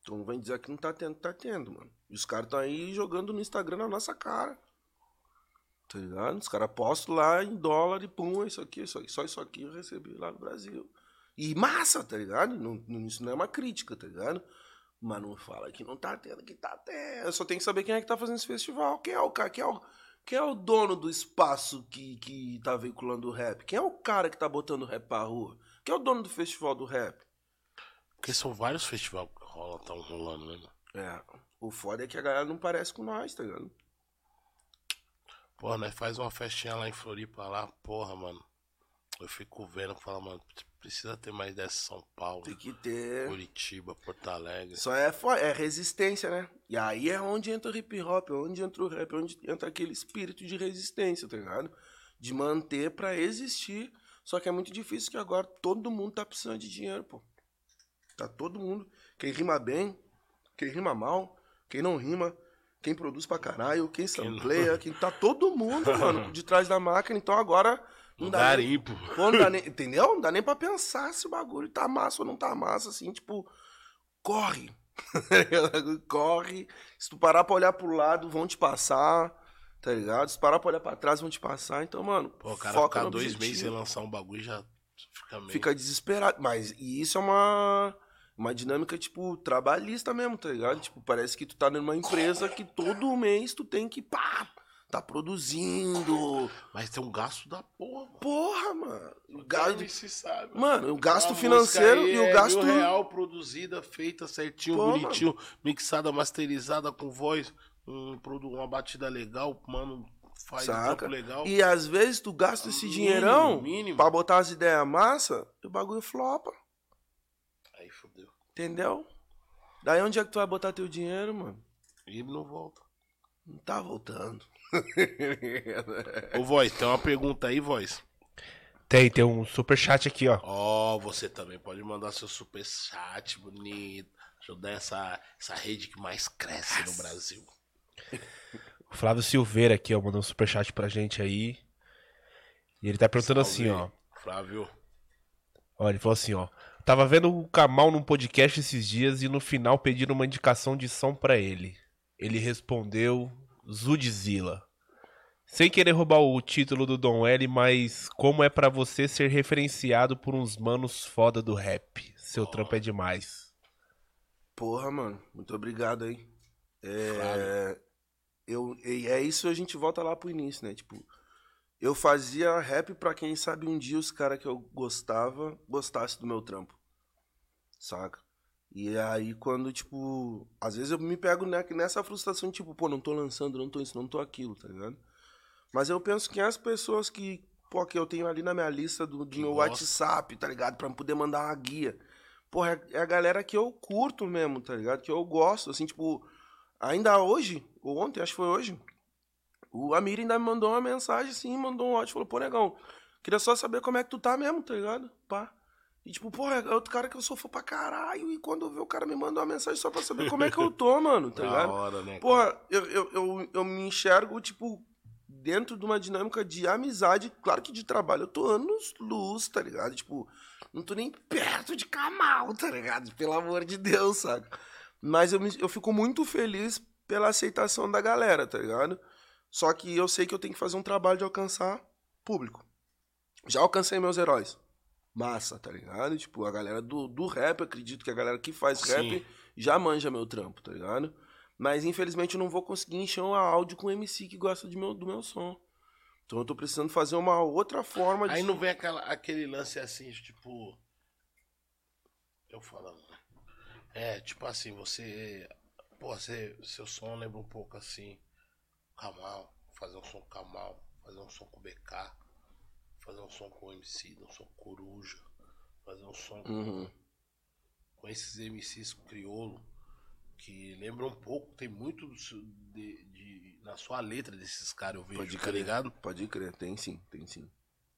Speaker 2: Então vem dizer que não tá tendo, tá tendo, mano. E os caras estão aí jogando no Instagram na nossa cara. Tá ligado? Os caras postam lá em dólar e pum, é isso aqui, isso aqui, só isso aqui eu recebi lá no Brasil. E massa, tá ligado? Não, não- isso não é uma crítica, tá ligado? Mas não fala que não tá tendo, que tá tendo. Só tenho que saber quem é que tá fazendo esse festival. Quem é o cara? Quem é o, quem é o dono do espaço que, que tá veiculando o rap? Quem é o cara que tá botando o rap pra rua? Quem é o dono do festival do rap?
Speaker 1: Porque são vários festivais que rolam, tão rolando, né?
Speaker 2: É. O foda é que a galera não parece com nós, tá ligado?
Speaker 1: Porra, nós faz uma festinha lá em Floripa lá, porra, mano. Eu fico vendo e falo, mano, precisa ter mais dessa São Paulo,
Speaker 2: Tem que ter.
Speaker 1: Curitiba, Porto Alegre.
Speaker 2: Só é, é resistência, né? E aí é onde entra o hip hop, é onde entra o rap, é onde entra aquele espírito de resistência, tá ligado? De manter pra existir. Só que é muito difícil que agora todo mundo tá precisando de dinheiro, pô. Tá todo mundo. Quem rima bem, quem rima mal, quem não rima, quem produz pra caralho, quem
Speaker 1: não-
Speaker 2: sampleia, quem tá todo mundo, mano, de trás da máquina. Então agora não
Speaker 1: Um
Speaker 2: dá nem,
Speaker 1: garimpo.
Speaker 2: Pô, não dá nem, entendeu? Não dá nem pra pensar se o bagulho tá massa ou não tá massa, assim, tipo, corre. corre. Se tu parar pra olhar pro lado, vão te passar, tá ligado? Se parar pra olhar pra trás, vão te passar. Então, mano,
Speaker 1: Pô, o cara
Speaker 2: foca
Speaker 1: ficar dois meses sem lançar um bagulho já fica meio.
Speaker 2: Fica desesperado. Mas e isso é uma, uma dinâmica, tipo, trabalhista mesmo, tá ligado? Tipo, parece que tu tá numa empresa que todo mês tu tem que, pá, tá produzindo.
Speaker 1: Mas tem um gasto da porra, mano.
Speaker 2: Porra, mano. O gasto,
Speaker 1: se sabe.
Speaker 2: mano, o gasto
Speaker 1: Uma
Speaker 2: financeiro e o
Speaker 1: é
Speaker 2: gasto...
Speaker 1: mil real produzida, feita certinho,
Speaker 2: Pô,
Speaker 1: bonitinho, mixada, masterizada com voz, um, uma batida legal, mano, faz um
Speaker 2: Saca?
Speaker 1: trampo legal.
Speaker 2: E às vezes tu gasta esse
Speaker 1: Mínimo,
Speaker 2: dinheirão
Speaker 1: mínimo.
Speaker 2: pra botar as ideias massa e o bagulho flopa,
Speaker 1: Aí fodeu.
Speaker 2: entendeu? Daí onde é que tu vai botar teu dinheiro, mano?
Speaker 1: E ele não volta.
Speaker 2: Não tá voltando.
Speaker 1: Ô, Voz, tem uma pergunta aí, Voz.
Speaker 3: Tem, tem um super chat aqui, ó.
Speaker 1: Ó, você também pode mandar seu super chat bonito. Ajudar essa, essa rede que mais cresce no Brasil.
Speaker 3: O Flávio Silveira aqui, ó, mandou um super chat pra gente aí. E ele tá perguntando assim, ó.
Speaker 1: Salve, Flávio.
Speaker 3: Ó, ele falou assim, ó. Tava vendo o Kamal num podcast esses dias e no final pediram uma indicação de som pra ele. Ele respondeu Zudzilla. Sem querer roubar o título do Dom L, mas como é pra você ser referenciado por uns manos foda do rap? Seu trampo é demais.
Speaker 2: Porra, mano, muito obrigado aí. É, eu, e é isso a gente volta lá pro início, né? Tipo, eu fazia rap pra quem sabe um dia os caras que eu gostava gostasse do meu trampo. Saca? E aí quando, tipo, às vezes eu me pego ne- nessa frustração, tipo, pô, não tô lançando, não tô isso, não tô aquilo, tá ligado? Mas eu penso que as pessoas que, pô, que eu tenho ali na minha lista do, do meu. WhatsApp, tá ligado? Pra poder mandar uma guia. Porra, é, é a galera que eu curto mesmo, tá ligado? Que eu gosto, assim, tipo, ainda hoje, ou ontem, acho que foi hoje, o Amir ainda me mandou uma mensagem, assim, mandou um áudio, falou, pô, negão, queria só saber como é que tu tá mesmo, tá ligado? Pá. E tipo, porra, é outro cara que eu sou fã pra caralho, e quando eu vi o cara me mandou uma mensagem só pra saber como é que eu tô, mano, tá
Speaker 1: Da
Speaker 2: ligado?
Speaker 1: hora, né?
Speaker 2: Porra, eu, eu, eu, eu me enxergo, tipo, dentro de uma dinâmica de amizade, claro que de trabalho, eu tô anos luz, tá ligado? Tipo, não tô nem perto de Kamal, tá ligado? Pelo amor de Deus, saca? Mas eu, me- eu fico muito feliz pela aceitação da galera, tá ligado? Só que eu sei que eu tenho que fazer um trabalho de alcançar público. Já alcancei meus heróis. Massa, tá ligado? Tipo, a galera do, do rap, acredito que a galera que faz
Speaker 1: Sim.
Speaker 2: rap já manja meu trampo, tá ligado? Mas infelizmente eu não vou conseguir encher um áudio com MC que gosta de meu, do meu som. Então eu tô precisando fazer uma outra forma de.
Speaker 1: Aí não vem aquela, aquele lance assim, tipo. Eu falando. né? É, tipo assim, você. Pô, você, seu som lembra um pouco assim. Kamal, fazer um som com Kamal, fazer um som com BK, fazer um som com MC, um som com Coruja, fazer um som com,
Speaker 2: Uhum.
Speaker 1: com esses MCs crioulo, que lembram um pouco, tem muito de, de- na sua letra desses caras, eu vejo,
Speaker 2: Pode
Speaker 1: tá
Speaker 2: crer.
Speaker 1: ligado?
Speaker 2: Pode crer, tem sim, tem sim.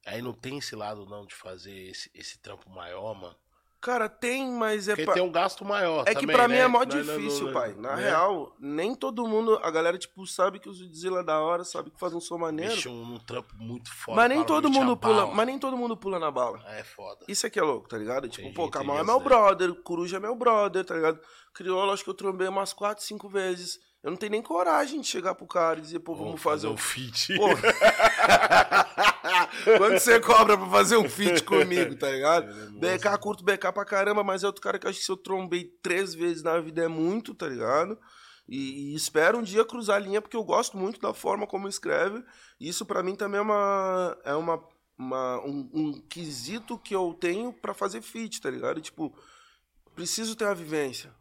Speaker 1: Aí não tem esse lado não de fazer esse, esse trampo maior, mano.
Speaker 2: Cara, tem, mas é.
Speaker 1: Porque
Speaker 2: pa-
Speaker 1: tem um gasto maior
Speaker 2: É que
Speaker 1: também,
Speaker 2: pra mim
Speaker 1: né?
Speaker 2: é mó
Speaker 1: Não, não,
Speaker 2: difícil,
Speaker 1: não,
Speaker 2: pai. Na
Speaker 1: né?
Speaker 2: real, nem todo mundo. A galera, tipo, sabe que o Zudzilla é da hora, sabe que faz um som maneiro.
Speaker 1: Bicho, um, trampo muito foda.
Speaker 2: mas nem todo mundo pula.
Speaker 1: bala.
Speaker 2: Mas nem todo mundo pula na bala.
Speaker 1: É foda.
Speaker 2: Isso aqui é louco, tá ligado? Tipo,
Speaker 1: Entendi,
Speaker 2: pô, Kamal é meu brother, Coruja é meu brother, tá ligado? Crioulo, acho que eu trombei umas 4, 5 vezes. Eu não tenho nem coragem de chegar pro cara e dizer, pô, vamos fazer um.
Speaker 1: feat.
Speaker 2: Pô. Quando você cobra pra fazer um feat comigo, tá ligado? BK, curto BK pra caramba, mas é outro cara que eu acho que se eu trombei três vezes na vida é muito, tá ligado? E, e espero um dia cruzar a linha, porque eu gosto muito da forma como escreve. Isso pra mim também é uma. É uma, uma- um, um quesito que eu tenho pra fazer feat, tá ligado? Tipo, preciso ter a vivência.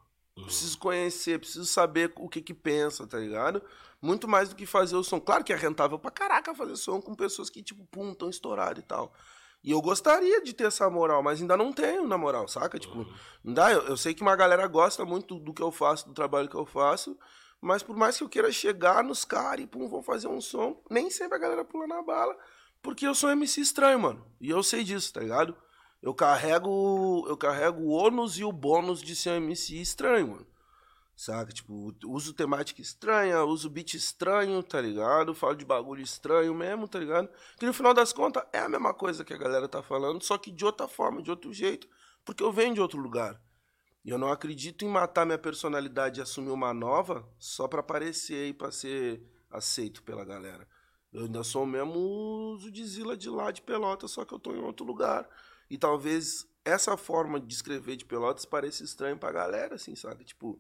Speaker 2: Preciso conhecer, preciso saber o que que pensa, tá ligado? Muito mais do que fazer o som. Claro que é rentável pra caraca fazer som com pessoas que, tipo, pum, tão estourado e tal. E eu gostaria de ter essa moral, mas ainda não tenho, na moral, saca? Tipo, não dá. Eu, eu sei que uma galera gosta muito do que eu faço, do trabalho que eu faço, mas por mais que eu queira chegar nos caras e, pum, vou fazer um som, nem sempre a galera pula na bala, porque eu sou MC estranho, mano. E eu sei disso, tá ligado? Eu carrego, eu carrego o ônus e o bônus de ser um MC estranho, mano. Saca? Tipo, uso temática estranha, uso beat estranho, tá ligado? Falo de bagulho estranho mesmo, tá ligado? Que no final das contas é a mesma coisa que a galera tá falando, só que de outra forma, de outro jeito, porque eu venho de outro lugar. E eu não acredito em matar minha personalidade e assumir uma nova só pra aparecer e pra ser aceito pela galera. Eu ainda sou o mesmo Zudzilla de lá de Pelotas, só que eu tô em outro lugar. E talvez essa forma de escrever de Pelotas pareça estranho pra galera, assim, sabe? Tipo,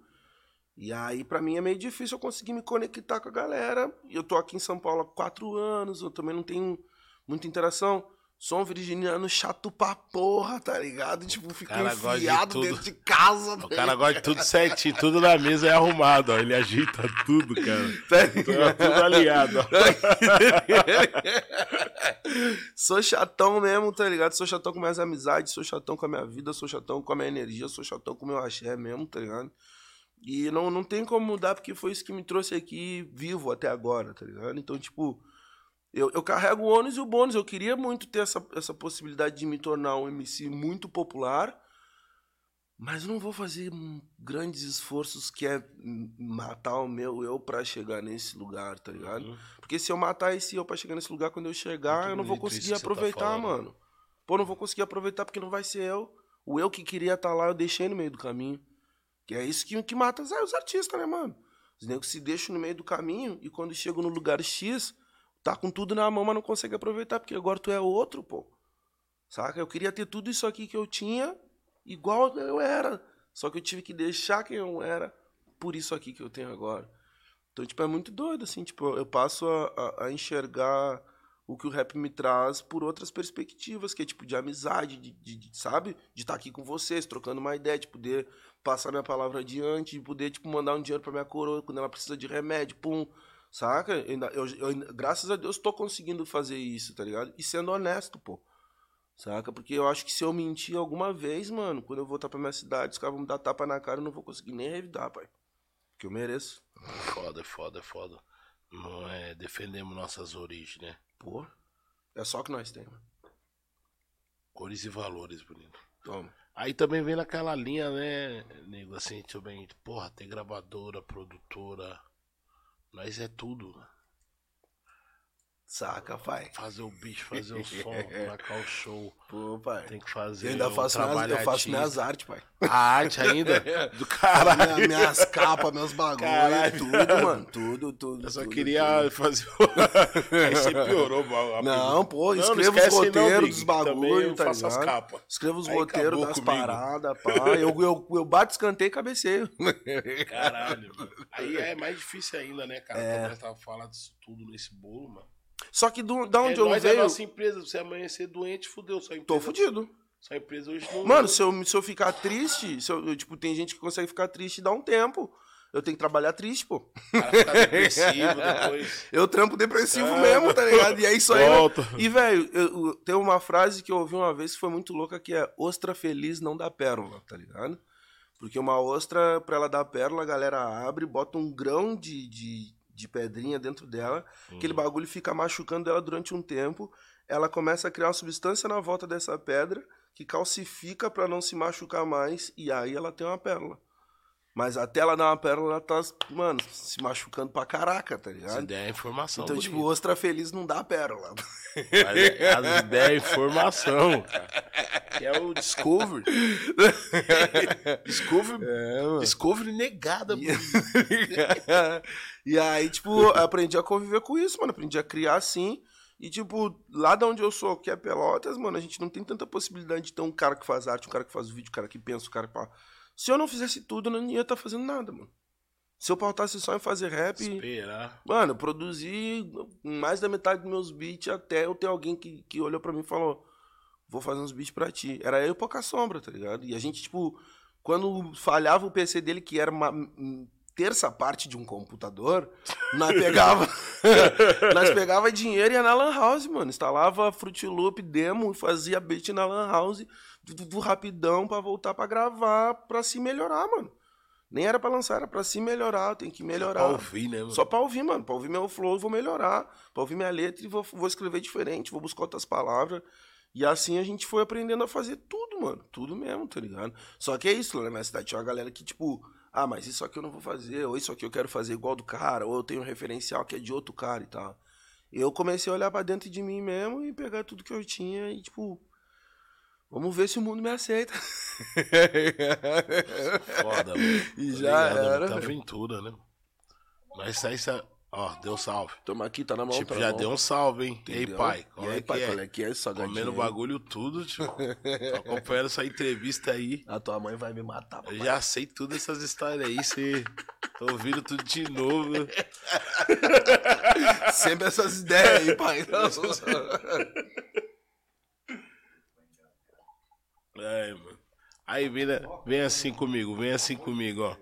Speaker 2: e aí, pra mim, é meio difícil eu conseguir me conectar com a galera. Eu tô aqui em São Paulo há quatro anos, eu também não tenho muita interação. Sou um virginiano chato pra porra, tá ligado? Tipo,
Speaker 1: cara de
Speaker 2: enfiado
Speaker 1: tudo.
Speaker 2: dentro de casa.
Speaker 1: O cara gosta de tudo certinho, tudo na mesa é arrumado, ó. Ele ajeita tudo, cara.
Speaker 2: Tá
Speaker 1: Tudo,
Speaker 2: ligado?
Speaker 1: tudo alinhado, ó.
Speaker 2: sou chatão mesmo, tá ligado? Sou chatão com minhas amizades, sou chatão com a minha vida, sou chatão com a minha energia, sou chatão com o meu axé mesmo, tá ligado? E não, não tem como mudar, porque foi isso que me trouxe aqui vivo até agora, tá ligado? Então, tipo, eu, eu carrego o ônus e o bônus. Eu queria muito ter essa, essa possibilidade de me tornar um MC muito popular, mas não vou fazer grandes esforços que é matar o meu eu pra chegar nesse lugar, tá ligado?
Speaker 1: Uhum.
Speaker 2: Porque se eu matar esse eu pra chegar nesse lugar, quando eu chegar,
Speaker 1: Muito
Speaker 2: eu não vou conseguir
Speaker 1: tá
Speaker 2: aproveitar,
Speaker 1: falando.
Speaker 2: mano. Pô, não vou conseguir aproveitar porque não vai ser eu. O eu que queria estar lá, eu deixei no meio do caminho. Que é isso que, que mata os, os artistas, né, mano? Os negros se deixam no meio do caminho e quando chegam no lugar X, tá com tudo na mão, mas não consegue aproveitar, porque agora tu é outro, pô. Saca? Eu queria ter tudo isso aqui que eu tinha, igual eu era. Só que eu tive que deixar quem eu era por isso aqui que eu tenho agora. Então, tipo, é muito doido, assim, tipo, eu passo a, a, a enxergar o que o rap me traz por outras perspectivas, que é tipo de amizade, de, de, de sabe? De estar tá aqui com vocês, trocando uma ideia, de poder passar minha palavra adiante, de poder, tipo, mandar um dinheiro pra minha coroa quando ela precisa de remédio, pum. Saca? Eu, eu, eu, graças a Deus tô conseguindo fazer isso, tá ligado? E sendo honesto, pô. Saca? Porque eu acho que se eu mentir alguma vez, mano, quando eu voltar pra minha cidade, os caras vão me dar tapa na cara, eu não vou conseguir nem revidar, pai. Que eu mereço.
Speaker 1: Foda, foda, foda. Não é defendemos nossas origens, né?
Speaker 2: Pô. É só que nós temos.
Speaker 1: Cores e valores, bonito.
Speaker 2: Toma.
Speaker 1: Aí também vem naquela linha, né, nego, assim, também, porra, tem gravadora, produtora. Nós é tudo.
Speaker 2: Saca, pai.
Speaker 1: Fazer o bicho, fazer o som, marcar o show.
Speaker 2: Pô, pai.
Speaker 1: Tem que fazer.
Speaker 2: Eu ainda faço, minhas, eu faço minhas artes, pai.
Speaker 1: A arte ainda? Do caralho.
Speaker 2: Minha, minhas capas, meus bagulhos, tudo, mano. Tudo, tudo.
Speaker 1: Eu só
Speaker 2: tudo,
Speaker 1: queria
Speaker 2: tudo.
Speaker 1: fazer. Aí você piorou, a
Speaker 2: Não, pô, escreva os
Speaker 1: não,
Speaker 2: roteiros dos bagulhos,
Speaker 1: eu
Speaker 2: tá
Speaker 1: faço as
Speaker 2: ligado?
Speaker 1: capas.
Speaker 2: Escreva os
Speaker 1: Aí
Speaker 2: roteiros das paradas, pá. Eu, eu, eu bato, escanteio e cabeceio.
Speaker 1: Caralho, mano. Aí é mais difícil ainda, né, cara?
Speaker 2: É.
Speaker 1: Quando nós tava falando disso tudo nesse bolo, mano.
Speaker 2: Só que do, da onde
Speaker 1: é,
Speaker 2: eu
Speaker 1: nós é
Speaker 2: venho,
Speaker 1: a nossa empresa. Se amanhecer doente, fudeu. Sua empresa,
Speaker 2: tô fudido.
Speaker 1: Sua empresa hoje não.
Speaker 2: Mano, se eu, se eu ficar triste, se eu, eu, tipo, tem gente que consegue ficar triste e dá um tempo. Eu tenho que trabalhar triste, pô.
Speaker 1: O cara fica depressivo depois.
Speaker 2: Eu trampo depressivo
Speaker 1: Ah.
Speaker 2: mesmo, tá ligado? E é isso aí. né?
Speaker 1: Volta.
Speaker 2: E, velho, tem uma frase que eu ouvi uma vez que foi muito louca, que é ostra feliz não dá pérola, tá ligado? Porque uma ostra, pra ela dar pérola, a galera abre, bota um grão de, de, de pedrinha dentro dela, aquele bagulho fica machucando ela durante um tempo, ela começa a criar uma substância na volta dessa pedra, que calcifica pra não se machucar mais, e aí ela tem uma pérola. Mas até ela dar uma pérola, ela tá, mano, se machucando pra caraca, tá
Speaker 1: As
Speaker 2: ligado?
Speaker 1: ideias é informação.
Speaker 2: Então,
Speaker 1: bonita.
Speaker 2: tipo, ostra feliz não dá pérola.
Speaker 1: As ideias é informação, cara. Que é o Discovery. Discovery,
Speaker 2: É.
Speaker 1: Discovery negada, mano.
Speaker 2: e aí, tipo, aprendi a conviver com isso, mano. Aprendi a criar assim. E, tipo, lá de onde eu sou, que é Pelotas, mano, a gente não tem tanta possibilidade de ter um cara que faz arte, um cara que faz vídeo, um cara que pensa, um cara que. Se eu não fizesse tudo, eu não ia estar fazendo nada, mano. Se eu pautasse só em fazer rap.
Speaker 1: Esperar.
Speaker 2: Mano, eu produzi mais da metade dos meus beats até eu ter alguém que, que olhou pra mim e falou: Vou fazer uns beats pra ti. Era eu e pouca sombra, tá ligado? E a gente, tipo, quando falhava o PC dele, que era uma hum, terça parte de um computador, nós pegava. nós pegava dinheiro e ia na Lan House, mano. Instalava Fruit Loop demo e fazia beat na Lan House do, rapidão pra voltar pra gravar, pra se melhorar, mano. Nem era pra lançar, era pra se melhorar, tem que melhorar.
Speaker 1: Pra ouvir, né, mano?
Speaker 2: Só pra ouvir, mano. Pra ouvir meu flow, vou melhorar. Pra ouvir minha letra e vou, vou escrever diferente, vou buscar outras palavras. E assim a gente foi aprendendo a fazer tudo, mano. Tudo mesmo, tá ligado? Só que é isso, na minha cidade tinha uma galera que, tipo, ah, mas isso aqui eu não vou fazer, ou isso aqui eu quero fazer igual do cara, ou eu tenho um referencial que é de outro cara e tal. Eu comecei a olhar pra dentro de mim mesmo e pegar tudo que eu tinha e, tipo, vamos ver se o mundo me aceita.
Speaker 1: Foda, mano.
Speaker 2: E
Speaker 1: Tá
Speaker 2: já
Speaker 1: ligado,
Speaker 2: era.
Speaker 1: Tá aventura, né? Mas isso aí, isso- ó, deu salve.
Speaker 2: Tamo aqui, tá na mão.
Speaker 1: tipo,
Speaker 2: tá
Speaker 1: já
Speaker 2: mão.
Speaker 1: deu um salve, hein?
Speaker 2: Entendeu?
Speaker 1: pai?
Speaker 2: E aí,
Speaker 1: é
Speaker 2: pai,
Speaker 1: que
Speaker 2: qual
Speaker 1: é?
Speaker 2: é que é? Salgadinho
Speaker 1: Comendo bagulho tudo. Tô acompanhando essa entrevista aí.
Speaker 2: A tua mãe vai me matar,
Speaker 1: Eu
Speaker 2: papai.
Speaker 1: já sei todas essas histórias aí, você tô ouvindo tudo de novo.
Speaker 2: Sempre essas ideias aí, pai.
Speaker 1: É, mano. Aí vem, né, vem assim comigo, vem assim comigo, ó.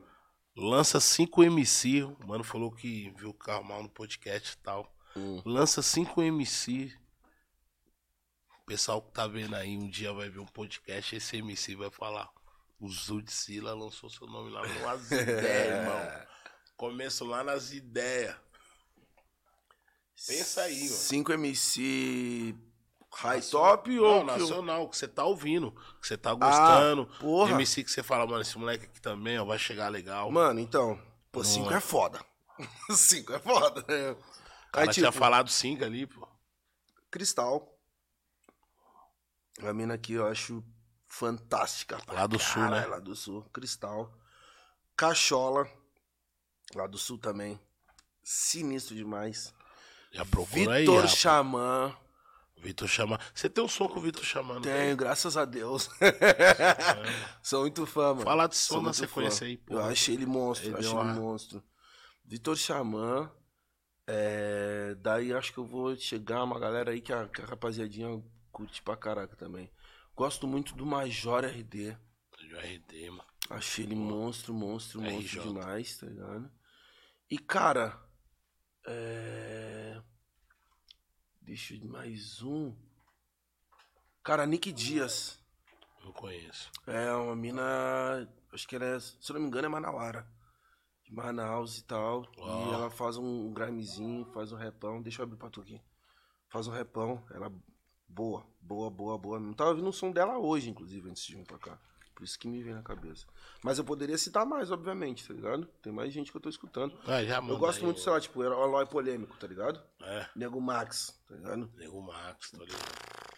Speaker 1: Lança 5 MC. O mano falou que viu o carro mal no podcast e tal.
Speaker 2: Hum.
Speaker 1: Lança 5 MC. O pessoal que tá vendo aí um dia vai ver um podcast. Esse MC vai falar. O Zudzilla lançou seu nome lá nas ideias, irmão. Começo lá nas ideias. Pensa aí, mano.
Speaker 2: 5 MC high top ou
Speaker 1: Não,
Speaker 2: que eu-
Speaker 1: nacional, que você tá ouvindo, que você tá gostando.
Speaker 2: Ah, porra.
Speaker 1: MC que você fala, mano, esse moleque aqui também, ó, vai chegar legal.
Speaker 2: Mano, então, pô,
Speaker 1: Não
Speaker 2: 5
Speaker 1: é.
Speaker 2: é foda. 5 é foda. né?
Speaker 1: cara
Speaker 2: Aí,
Speaker 1: tinha
Speaker 2: tipo,
Speaker 1: falado cinco ali, pô.
Speaker 2: Cristal. A mina aqui eu acho fantástica.
Speaker 1: Lá do sul, né?
Speaker 2: Lá do sul. Cristal. Cachola. Lá do sul também. Sinistro demais.
Speaker 1: Já procura aí,
Speaker 2: Vitor. Xamã.
Speaker 1: Vitor Xamã. Você tem um som com o Vitor tem?
Speaker 2: Tenho, graças a Deus. Sou muito fã, mano.
Speaker 1: Fala de som na sequência
Speaker 2: fã.
Speaker 1: aí, pô.
Speaker 2: Eu achei ele monstro,
Speaker 1: Ele
Speaker 2: achei
Speaker 1: deu
Speaker 2: ele
Speaker 1: uma-
Speaker 2: monstro. Vitor Xamã. é, daí acho que eu vou chegar uma galera aí que a, que a rapaziadinha curte pra caraca também. Gosto muito do Major RD.
Speaker 1: Do RD, mano.
Speaker 2: Achei ele monstro, monstro, monstro
Speaker 1: RJ.
Speaker 2: demais, tá ligado? E cara, é... deixa eu mais um. Cara, Nick Dias.
Speaker 1: Não conheço.
Speaker 2: É uma mina. Acho que ela é. Se eu não me engano, é Manauara. De Manaus e tal.
Speaker 1: Uau.
Speaker 2: E ela faz um grimezinho, faz um repão. Deixa eu abrir pra tu aqui. Faz um repão. Ela. Boa, boa, boa, boa. Não tava ouvindo o som dela hoje, inclusive, antes de vir pra cá. Por isso que me vem na cabeça. Mas eu poderia citar mais, obviamente, tá ligado? Tem mais gente que eu tô escutando.
Speaker 1: Ah,
Speaker 2: Eu gosto
Speaker 1: aí,
Speaker 2: muito, sei lá, tipo, Eloy Polêmico, tá ligado?
Speaker 1: É,
Speaker 2: Nego Max, tá ligado?
Speaker 1: Nego Max, tô ligado.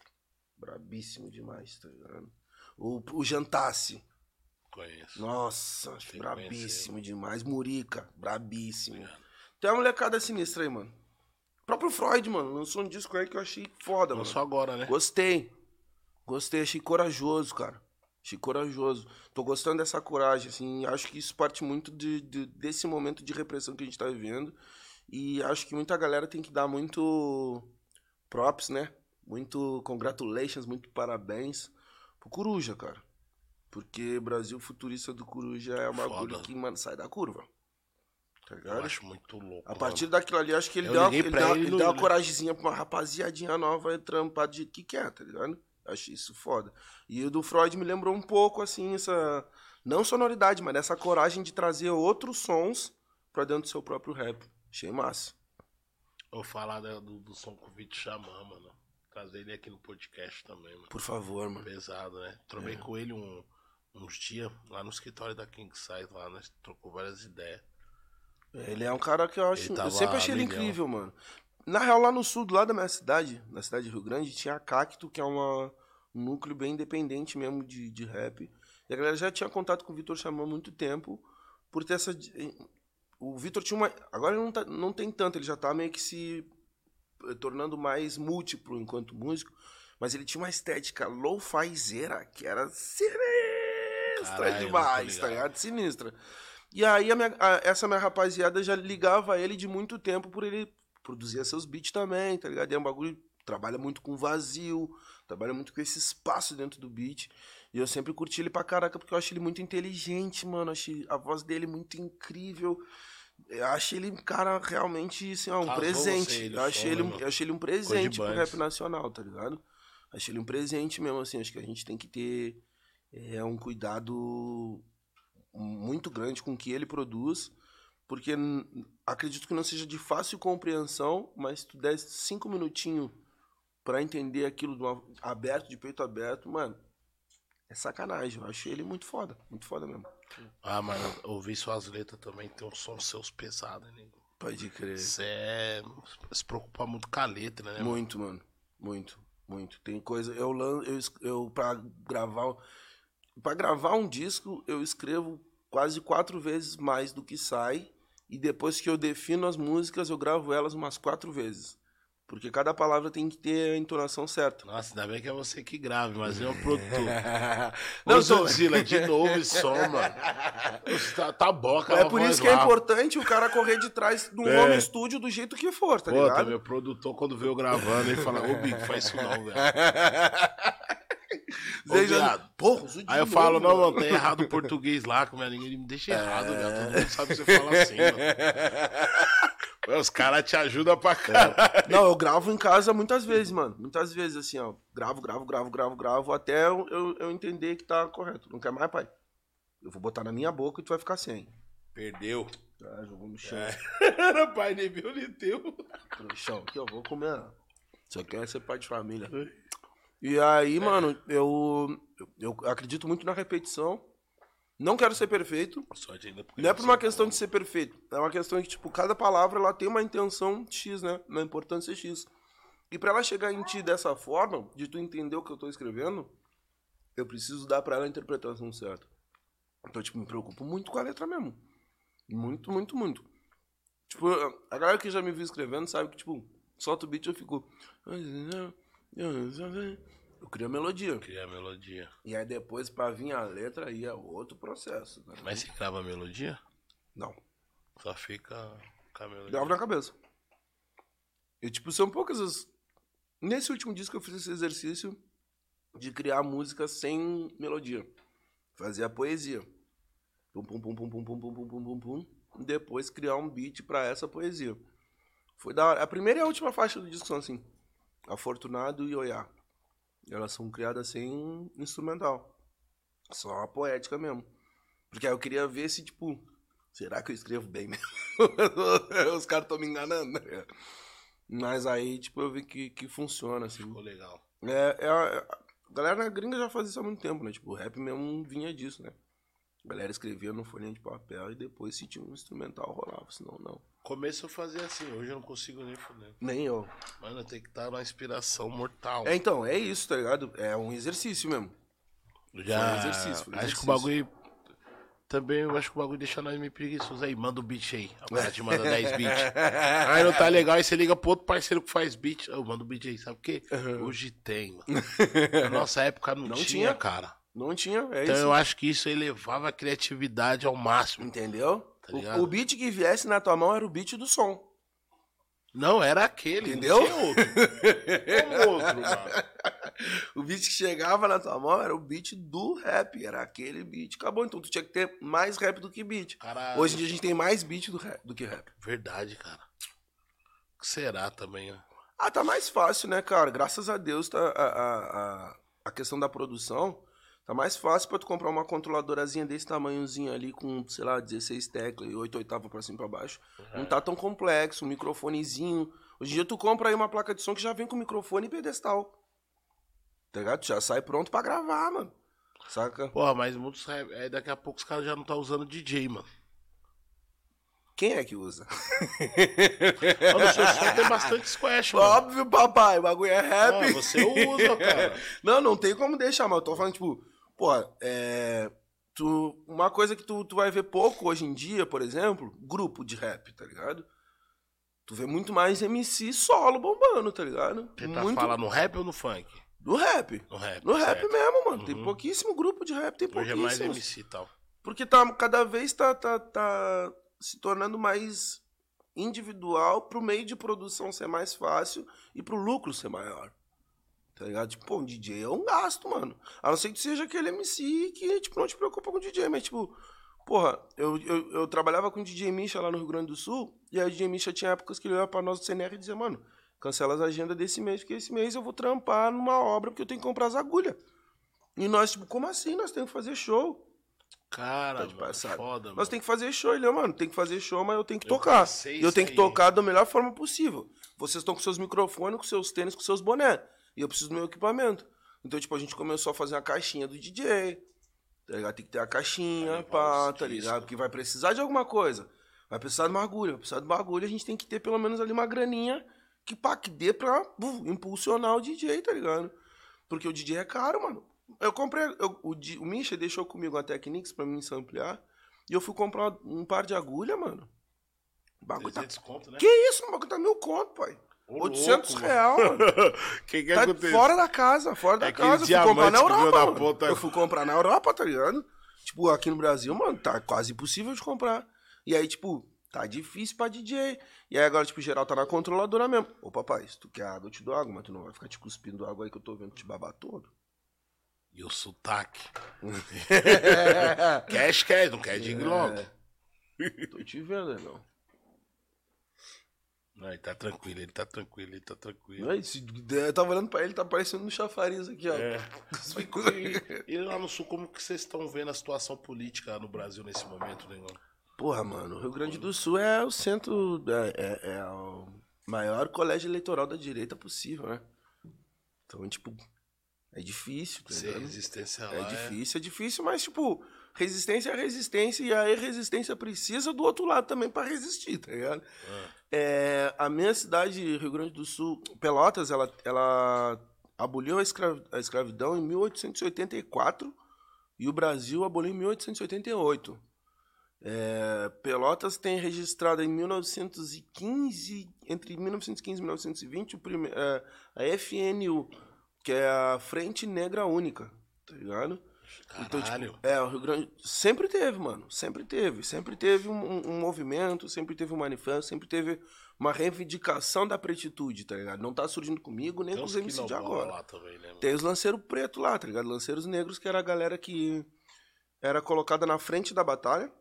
Speaker 2: Brabíssimo demais, tá ligado? O, o Jantasse.
Speaker 1: Conheço.
Speaker 2: Nossa,
Speaker 1: Tem
Speaker 2: brabíssimo demais. Murica, brabíssimo.
Speaker 1: Obrigado.
Speaker 2: Tem uma molecada sinistra aí, mano. O próprio Freud, mano, lançou um disco aí que eu achei foda,
Speaker 1: Não
Speaker 2: mano.
Speaker 1: agora, né?
Speaker 2: Gostei. Gostei, achei corajoso, cara. Achei corajoso. Tô gostando dessa coragem, assim. Acho que isso parte muito de, de- desse momento de repressão que a gente tá vivendo. E acho que muita galera tem que dar muito props, né? Muito congratulations, muito parabéns pro Coruja, cara. Porque Brasil futurista do Coruja é uma bagulho
Speaker 1: Foda.
Speaker 2: que, mano, sai da curva. Tá
Speaker 1: Eu
Speaker 2: ligado?
Speaker 1: acho muito louco.
Speaker 2: A partir
Speaker 1: mano.
Speaker 2: daquilo ali, acho que ele
Speaker 1: Eu
Speaker 2: deu, uma, ele
Speaker 1: pra
Speaker 2: deu,
Speaker 1: ele
Speaker 2: deu uma coragemzinha pra uma rapaziadinha nova trampar do jeito que quer, tá ligado? Achei isso foda. E o do Freud me lembrou um pouco, assim, essa. Não sonoridade, mas essa coragem de trazer outros sons pra dentro do seu próprio rap. Achei massa.
Speaker 1: Vou falar do, do som com o Vitor Xamã, mano. Trazer ele aqui no podcast também, mano.
Speaker 2: Por favor, mano.
Speaker 1: Pesado, né? Trovei
Speaker 2: É.
Speaker 1: com ele um- uns dias lá no escritório da King Size, lá, nós trocou várias ideias.
Speaker 2: Ele é um cara que eu acho. Eu sempre achei ele incrível, mano. Na real, lá no sul, do lado da minha cidade, na cidade de Rio Grande, tinha a Cacto, que é uma, um núcleo bem independente mesmo de, de rap. E a galera já tinha contato com o Vitor Xamã há muito tempo, por ter essa. O Vitor tinha uma. Agora ele não, tá- não tem tanto, ele já tá meio que se eh, tornando mais múltiplo enquanto músico, mas ele tinha uma estética low-fizeira que era sinistra
Speaker 1: Caralho,
Speaker 2: demais, tá
Speaker 1: ligado.
Speaker 2: Sinistra. E aí minha- a- essa minha rapaziada já ligava ele de muito tempo por ele produzir seus beats também, tá ligado? E é um bagulho, trabalha muito com vazio, trabalha muito com esse espaço dentro do beat. E eu sempre curti ele pra caraca, porque eu acho ele muito inteligente, mano. Achei a voz dele muito incrível. Eu achei ele cara realmente, assim, ó, um presente.
Speaker 1: ele,
Speaker 2: eu, achei ele, eu achei ele um presente pro rap nacional, tá ligado? Achei ele um presente mesmo, assim. Acho que a gente tem que ter é, um cuidado muito grande com o que ele produz, porque acredito que não seja de fácil compreensão, mas se tu der cinco minutinhos pra entender aquilo de uma- aberto, de peito aberto, mano, é sacanagem. Eu achei ele muito foda, muito foda mesmo.
Speaker 1: Ah, mas eu ouvi suas letras também, tem um som seus pesados, né?
Speaker 2: Pode crer.
Speaker 1: Você é... se preocupa muito com a letra, né? mano?
Speaker 2: Muito, mano. Muito, muito. Tem coisa. Eu, eu, eu pra gravar. Pra gravar um disco, eu escrevo quase quatro vezes mais do que sai. E depois que eu defino as músicas, eu gravo elas umas quatro vezes. Porque cada palavra tem que ter a entonação certa.
Speaker 1: Nossa, ainda bem que é você que grave, mas eu, produtor.
Speaker 2: Não,
Speaker 1: Zila, de novo esse som, mano. Tá, tá aquela
Speaker 2: É por isso que é
Speaker 1: lá.
Speaker 2: importante o cara correr de trás um
Speaker 1: É.
Speaker 2: home estúdio do jeito que for, tá
Speaker 1: Pô,
Speaker 2: ligado?
Speaker 1: meu produtor, quando veio gravando, ele fala, ô, Big, faz isso não, velho. Viado.
Speaker 2: Porra,
Speaker 1: Aí eu
Speaker 2: novo,
Speaker 1: falo, não, mano, tá errado o português lá, com minha língua, ele me deixa errado, velho. Todo mundo sabe que você fala assim, mano. Os caras te ajudam pra caralho.
Speaker 2: Não, eu gravo em casa muitas vezes, mano. Muitas vezes, assim, ó. Gravo, gravo, gravo, gravo, gravo, até eu, eu, eu entender que tá correto. Não quer mais, pai? Eu vou botar na minha boca e tu vai ficar sem.
Speaker 1: Perdeu.
Speaker 2: Ah, jogou no chão.
Speaker 1: Era pai nem meu, nem teu.
Speaker 2: No chão. Aqui, eu vou comer. Só quer ser pai de família. E aí, mano, eu, eu acredito muito na repetição. Não quero ser perfeito. Não é por uma questão de ser perfeito. É uma questão que, tipo, cada palavra ela tem uma intenção X, né? Uma importância X. E pra ela chegar em ti dessa forma, de tu entender o que eu tô escrevendo, eu preciso dar pra ela a interpretação certa. Então, tipo, me preocupo muito com a letra mesmo. Muito, muito, muito. Tipo, a galera que já me viu escrevendo sabe que, tipo, solta o beat eu fico. Eu crio a melodia.
Speaker 1: Cria a melodia.
Speaker 2: E aí depois, pra vir a letra, aí é outro processo. Tá?
Speaker 1: Mas você grava a melodia?
Speaker 2: Não.
Speaker 1: Só fica com a melodia.
Speaker 2: Gravo na cabeça. E, tipo, são poucas as. Nesse último disco eu fiz esse exercício de criar música sem melodia. Fazer a poesia. Pum, pum, pum, pum, pum, pum, pum, pum, pum, pum, pum. E depois criar um beat pra essa poesia. Foi da hora. A primeira e a última faixa do disco são assim. Afortunado e Oiá. Elas são criadas sem instrumental. Só a poética mesmo. Porque aí eu queria ver se, tipo, será que eu escrevo bem mesmo? Os caras estão me enganando, né? Mas aí, tipo, eu vi que, que funciona, assim.
Speaker 1: Ficou legal.
Speaker 2: É, é, a a galera na gringa já fazia isso há muito tempo, né? Tipo, o rap mesmo vinha disso, né? A galera escrevia no folhinha de papel e depois se tinha um instrumental rolava, senão não.
Speaker 1: Começo eu fazia assim, hoje eu não consigo nem foder.
Speaker 2: Nem eu.
Speaker 1: Mano, tem que estar na inspiração mortal.
Speaker 2: É, então, é isso, tá ligado? É um exercício mesmo.
Speaker 1: Já,
Speaker 2: Foi um exercício, foi um
Speaker 1: acho
Speaker 2: exercício.
Speaker 1: que o bagulho. Também eu acho que o bagulho deixa nós meio preguiçosos aí. Manda o beat aí. Cara te manda 10 beats. Aí não tá legal, aí você liga pro outro parceiro que faz beat. Eu mando o beat aí, sabe o quê? Hoje tem, mano. Na nossa época não,
Speaker 2: Não
Speaker 1: tinha,
Speaker 2: tinha.
Speaker 1: cara.
Speaker 2: Não tinha, é
Speaker 1: Então
Speaker 2: isso.
Speaker 1: eu acho que isso elevava a criatividade ao máximo.
Speaker 2: Entendeu?
Speaker 1: Tá
Speaker 2: o, o beat que viesse na tua mão era o beat do som.
Speaker 1: Não, era aquele.
Speaker 2: Entendeu?
Speaker 1: Não tinha outro. Como outro, mano.
Speaker 2: O beat que chegava na tua mão era o beat do rap. Era aquele beat. Acabou. Então tu tinha que ter mais rap do que beat.
Speaker 1: Caralho.
Speaker 2: Hoje em dia a gente tem mais beat do, rap, do que rap.
Speaker 1: Verdade, cara. O que será também, ó?
Speaker 2: Ah, tá mais fácil, né, cara? Graças a Deus tá, a, a, a, a questão da produção tá mais fácil pra tu comprar uma controladorazinha desse tamanhozinho ali com, sei lá, 16 teclas e 8 oitavas pra cima e pra baixo. Não tá tão complexo, um microfonezinho. Hoje em dia tu compra aí uma placa de som que já vem com microfone e pedestal. Tá ligado? Tu já sai pronto pra gravar, mano. Saca?
Speaker 1: Porra, mas muitos é, daqui a pouco os caras já não tá usando DJ, mano.
Speaker 2: Quem é que usa?
Speaker 1: Mano, o seu som tem bastante squash, mano.
Speaker 2: Óbvio, papai, o bagulho é rap.
Speaker 1: Ah, você usa, cara.
Speaker 2: Não, não tem como deixar, mas eu tô falando, tipo, pô, é. Tu, uma coisa que tu, tu vai ver pouco hoje em dia, por exemplo, grupo de rap, tá ligado? Tu vê muito mais MC solo bombando, tá ligado?
Speaker 1: Você tá
Speaker 2: muito
Speaker 1: falando no rap ou no funk?
Speaker 2: do rap.
Speaker 1: No rap.
Speaker 2: No rap
Speaker 1: certo.
Speaker 2: mesmo, mano. Tem
Speaker 1: Uhum.
Speaker 2: pouquíssimo grupo de rap, tem
Speaker 1: Hoje é mais. MC e tal.
Speaker 2: Porque tá, cada vez tá, tá, tá se tornando mais individual pro meio de produção ser mais fácil e pro lucro ser maior. Tá ligado? Tipo, pô, um DJ é um gasto, mano. A não ser que seja aquele MC que, tipo, não te preocupa com DJ, mas, tipo, porra, eu, eu, eu trabalhava com o DJ Misha lá no Rio Grande do Sul, e aí o DJ Misha tinha épocas que ele olhava pra nós do CNR e dizia, mano, cancela as agendas desse mês, porque esse mês eu vou trampar numa obra porque eu tenho que comprar as agulhas. E nós, tipo, como assim? Nós temos que fazer show.
Speaker 1: Cara,
Speaker 2: Tá de
Speaker 1: mano,
Speaker 2: passada.
Speaker 1: foda,
Speaker 2: Nós
Speaker 1: mano.
Speaker 2: tem que fazer show, ele, mano, tem que fazer show, mas eu tenho que
Speaker 1: Eu
Speaker 2: tocar. E eu tenho que
Speaker 1: aí.
Speaker 2: tocar da melhor forma possível. Vocês estão com seus microfones, com seus tênis, com seus boné. E eu preciso do meu equipamento. Então, tipo, a gente começou a fazer uma caixinha do DJ. Tá ligado? Tem que ter a caixinha, pá, tá ligado? Porque vai precisar de alguma coisa. Vai precisar de uma agulha. Vai precisar de uma agulha, a gente tem que ter pelo menos ali uma graninha que, pá, que dê pra buf, impulsionar o DJ, tá ligado? Porque o DJ é caro, mano. Eu comprei. eu- o, o Misha deixou comigo uma Technics pra mim samplear. E eu fui comprar um par de agulha, mano. O bagulho tá.
Speaker 1: 300 conto, né?
Speaker 2: Que isso, o bagulho tá mil conto, pai.
Speaker 1: Ô,
Speaker 2: 800
Speaker 1: louco,
Speaker 2: real, mano.
Speaker 1: que que
Speaker 2: Tá
Speaker 1: aconteceu?
Speaker 2: fora da casa, fora da
Speaker 1: Aquele
Speaker 2: casa. Eu fui comprar na Europa. mano.
Speaker 1: ponta-
Speaker 2: Eu fui comprar na Europa, tá ligado? Tipo, aqui no Brasil, mano, tá quase impossível de comprar. E aí, tipo, tá difícil pra DJ. E aí agora, tipo, geral tá na controladora mesmo. Ô, papai, se tu quer água, eu te dou água, mas tu não vai ficar te cuspindo água aí que eu tô vendo te babar todo.
Speaker 1: E o sotaque. Cash, cash, não quer dig logo.
Speaker 2: Tô te vendo, irmão.
Speaker 1: Não, ele tá tranquilo, ele tá tranquilo, ele tá tranquilo.
Speaker 2: Aí, se, eu tava olhando pra ele, tá parecendo um chafariz aqui, ó.
Speaker 1: É. E, e lá no sul, como que vocês estão vendo a situação política no Brasil nesse momento, negão?
Speaker 2: Porra, mano, o Rio Grande do Sul é o centro, é, é, é o maior colégio eleitoral da direita possível, né? Então, tipo, é difícil, tá
Speaker 1: Ser
Speaker 2: ligado?
Speaker 1: resistência lá
Speaker 2: É difícil, é difícil, mas, tipo, resistência é resistência e a resistência precisa do outro lado também pra resistir, tá ligado? É, a minha cidade, Rio Grande do Sul, Pelotas, ela, ela aboliu a, escra- a escravidão em 1884 e o Brasil aboliu em 1888. É, Pelotas tem registrado em 1915, entre 1915 e 1920, o prime- é, a FNU, que é a Frente Negra Única, tá ligado? Então,
Speaker 1: Caralho.
Speaker 2: tipo, é, o Rio Grande. Sempre teve, mano. Sempre teve. Sempre teve um, um- movimento, sempre teve um manifesto, sempre teve uma reivindicação da pretitude, tá ligado? Não tá surgindo comigo nem
Speaker 1: Tem
Speaker 2: com os MC de agora.
Speaker 1: lá também, né? mano?
Speaker 2: Tem os lanceiros pretos lá, tá ligado? Lanceiros negros, que era a galera que era colocada na frente da batalha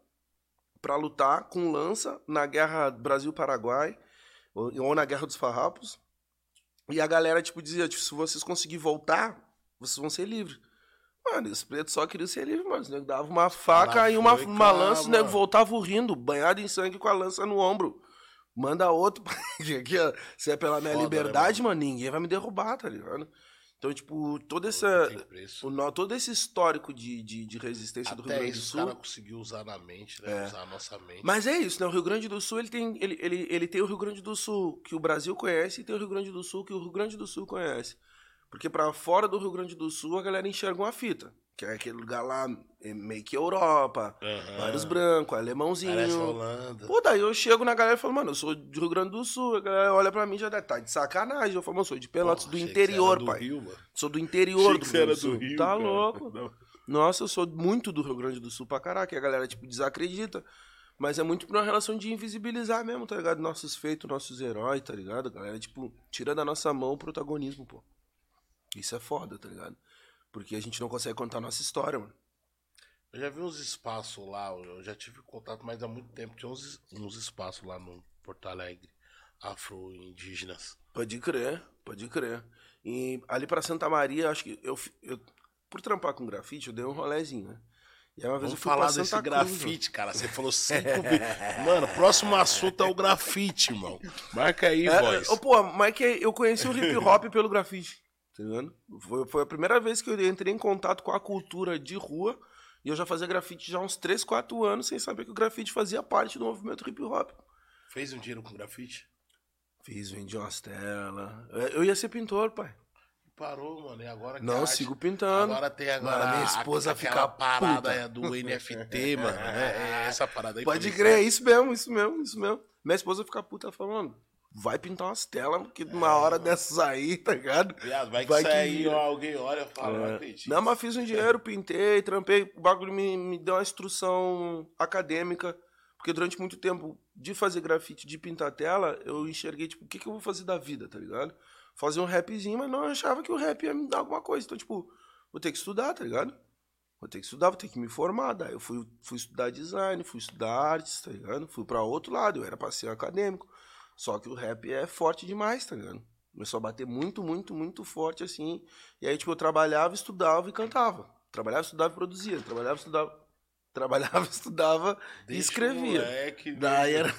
Speaker 2: pra lutar com lança na guerra Brasil-Paraguai ou, ou na guerra dos farrapos. E a galera, tipo, dizia, tipo, se vocês conseguirem voltar, vocês vão ser livres. Mano, os pretos só queriam ser livres, mano. Os negros davam uma faca e uma,
Speaker 1: foi,
Speaker 2: uma lança, o nego
Speaker 1: mano.
Speaker 2: voltava rindo, banhado em sangue com a lança no ombro. Manda outro. Aqui, ó, se é pela minha
Speaker 1: Foda, né,
Speaker 2: liberdade, mano, ninguém vai me derrubar, tá ligado? Então, tipo, toda essa. O, todo esse histórico de, de, de resistência do Rio
Speaker 1: Até
Speaker 2: Grande do Sul.
Speaker 1: o cara conseguiu usar na mente, né? Usar a nossa mente.
Speaker 2: Mas é isso, né? O Rio Grande do Sul, ele tem, ele, ele, ele tem o Rio Grande do Sul que o Brasil conhece e tem o Rio Grande do Sul que o Rio Grande do Sul conhece. Porque pra fora do Rio Grande do Sul, a galera enxerga uma fita. Que é aquele lugar lá, é meio que Europa,
Speaker 1: Aham.
Speaker 2: vários brancos,
Speaker 1: Parece
Speaker 2: alemãozinho.
Speaker 1: Holanda.
Speaker 2: Pô, daí eu chego na galera e falo, mano, eu sou do Rio Grande do Sul. A galera olha pra mim e já tá de sacanagem. Eu falo, mano, eu sou de Pelotas,
Speaker 1: Porra,
Speaker 2: do interior,
Speaker 1: do
Speaker 2: pai.
Speaker 1: Rio.
Speaker 2: Sou do interior
Speaker 1: Achei
Speaker 2: do Rio Grande do Sul.
Speaker 1: do Rio,
Speaker 2: tá
Speaker 1: cara.
Speaker 2: louco.
Speaker 1: Não.
Speaker 2: Nossa, eu sou muito do Rio Grande do Sul pra caraca. E a galera, tipo, desacredita. Mas é muito por uma relação de invisibilizar mesmo, tá ligado? Nossos feitos, nossos heróis, tá ligado? A galera, tipo, tira da nossa mão o protagonismo, pô. Isso é foda, tá ligado? Porque a gente não consegue contar a nossa história, mano.
Speaker 1: Eu já vi uns espaços lá, eu já tive contato, mas há muito tempo. Tinha uns, uns espaços lá no Porto Alegre, afro-indígenas.
Speaker 2: Pode crer, pode crer. E ali pra Santa Maria, acho que eu, eu por trampar com grafite, eu dei um rolezinho, né? E aí uma vez
Speaker 1: Vamos
Speaker 2: eu fui
Speaker 1: falar desse
Speaker 2: Cruz,
Speaker 1: grafite, cara. Você falou cinco vezes. Mano, próximo assunto é o grafite, irmão. Marca aí,
Speaker 2: É,
Speaker 1: voz.
Speaker 2: ô, pô, mas que eu conheci o hip hop pelo grafite, tá ligado? Foi, foi a primeira vez que eu entrei em contato com a cultura de rua e eu já fazia grafite já há uns 3, 4 anos sem saber que o grafite fazia parte do movimento hip hop.
Speaker 1: Fez um dinheiro com grafite?
Speaker 2: Fiz, vendi umas telas. Eu ia ser pintor, pai.
Speaker 1: Parou, mano. E agora que
Speaker 2: Não,
Speaker 1: arte-
Speaker 2: sigo pintando.
Speaker 1: Agora tem agora
Speaker 2: Mano, minha esposa fica
Speaker 1: parada é do NFT, mano. É, é essa parada aí.
Speaker 2: Pode crer, é isso mesmo, isso mesmo, isso mesmo. Minha esposa fica puta, ela fala, mano, vai pintar umas telas, porque numa hora dessas aí, tá ligado?
Speaker 1: Viado, vai que
Speaker 2: Vai que
Speaker 1: sai ó, alguém olha e fala, não
Speaker 2: É.
Speaker 1: acredito.
Speaker 2: Não, mas fiz um dinheiro, pintei, trampei. O bagulho me, me deu uma instrução acadêmica. Porque durante muito tempo de fazer grafite, de pintar tela, eu enxerguei, tipo, o que, que eu vou fazer da vida, tá ligado? Fazer um rapzinho, mas não achava que o rap ia me dar alguma coisa. Então, tipo, vou ter que estudar, tá ligado? Vou ter que estudar, vou ter que me formar. Daí eu fui, fui estudar design, fui estudar artes, tá ligado? Fui pra outro lado, eu era pra ser acadêmico. Só que o rap é forte demais, tá ligado? Começou a bater muito, muito, muito forte assim. E aí, tipo, eu trabalhava, estudava e cantava. Trabalhava, estudava e produzia. Trabalhava, estudava. Trabalhava, estudava e
Speaker 1: Deixa
Speaker 2: escrevia.
Speaker 1: Moleque,
Speaker 2: Daí era.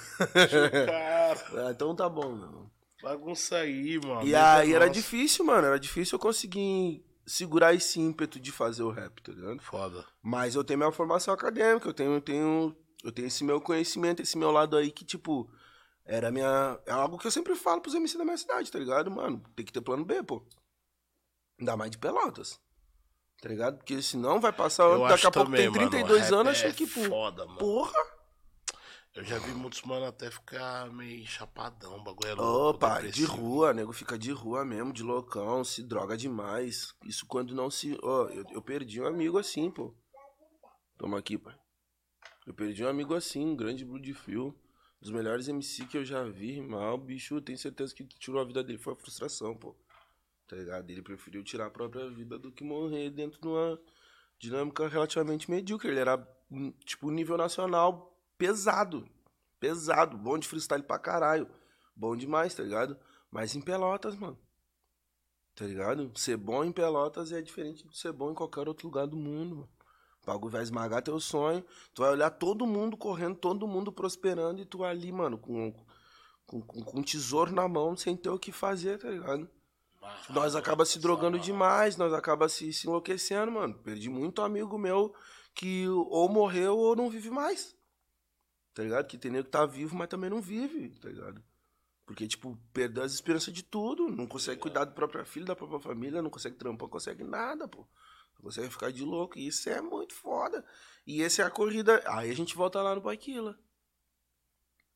Speaker 2: Ah, então tá bom, meu.
Speaker 1: Bagunça aí, mano.
Speaker 2: E aí era difícil, mano. Era difícil eu conseguir segurar esse ímpeto de fazer o rap, tá ligado?
Speaker 1: Foda.
Speaker 2: Mas eu tenho minha formação acadêmica, eu tenho, eu tenho, eu tenho esse meu conhecimento, esse meu lado aí que, tipo, era minha. É algo que eu sempre falo pros MC da minha cidade, tá ligado, mano? Tem que ter plano B, pô. Ainda mais de pelotas. Tá ligado? Porque senão vai passar
Speaker 1: Eu
Speaker 2: ano, daqui a pouco
Speaker 1: também,
Speaker 2: tem
Speaker 1: mano,
Speaker 2: 32
Speaker 1: rap
Speaker 2: anos,
Speaker 1: é
Speaker 2: achando que, pô,
Speaker 1: foda, mano.
Speaker 2: porra.
Speaker 1: Eu já vi muitos mano até ficar meio chapadão, bagulho é louco.
Speaker 2: Opa, de rua, nego fica de rua mesmo, de loucão, se droga demais. Isso quando não se. Ó, eu, eu perdi um amigo assim, pô. Toma aqui, pai. Eu perdi um amigo assim, um grande Blood Fio. Dos melhores MC que eu já vi, rimar. O bicho, tenho certeza que tirou a vida dele foi a frustração, pô. Tá ligado? Ele preferiu tirar a própria vida do que morrer dentro de uma dinâmica relativamente medíocre. Ele era, hum, tipo, nível nacional pesado. Pesado. Bom de freestyle pra caralho. Bom demais, tá ligado? Mas em Pelotas, mano. Tá ligado? Ser bom em Pelotas é diferente de ser bom em qualquer outro lugar do mundo, mano. O bagulho vai esmagar teu sonho. Tu vai olhar todo mundo correndo, todo mundo prosperando e tu ali, mano, com, com, com, com um tesouro na mão, sem ter o que fazer, tá ligado?
Speaker 1: Ah,
Speaker 2: Nós acaba se drogando
Speaker 1: essa-
Speaker 2: demais, nós acaba se, se enlouquecendo, mano. Perdi muito amigo meu que ou morreu ou não vive mais. Tá ligado? Que tem nego que tá vivo, mas também não vive, tá ligado? Porque, tipo, perdeu as esperanças de tudo. Não consegue cuidar da própria filha, da própria família, não consegue trampar, não consegue nada, pô. Não consegue ficar de louco. E isso é muito foda. E essa é a corrida. Aí a gente volta lá no Paquila.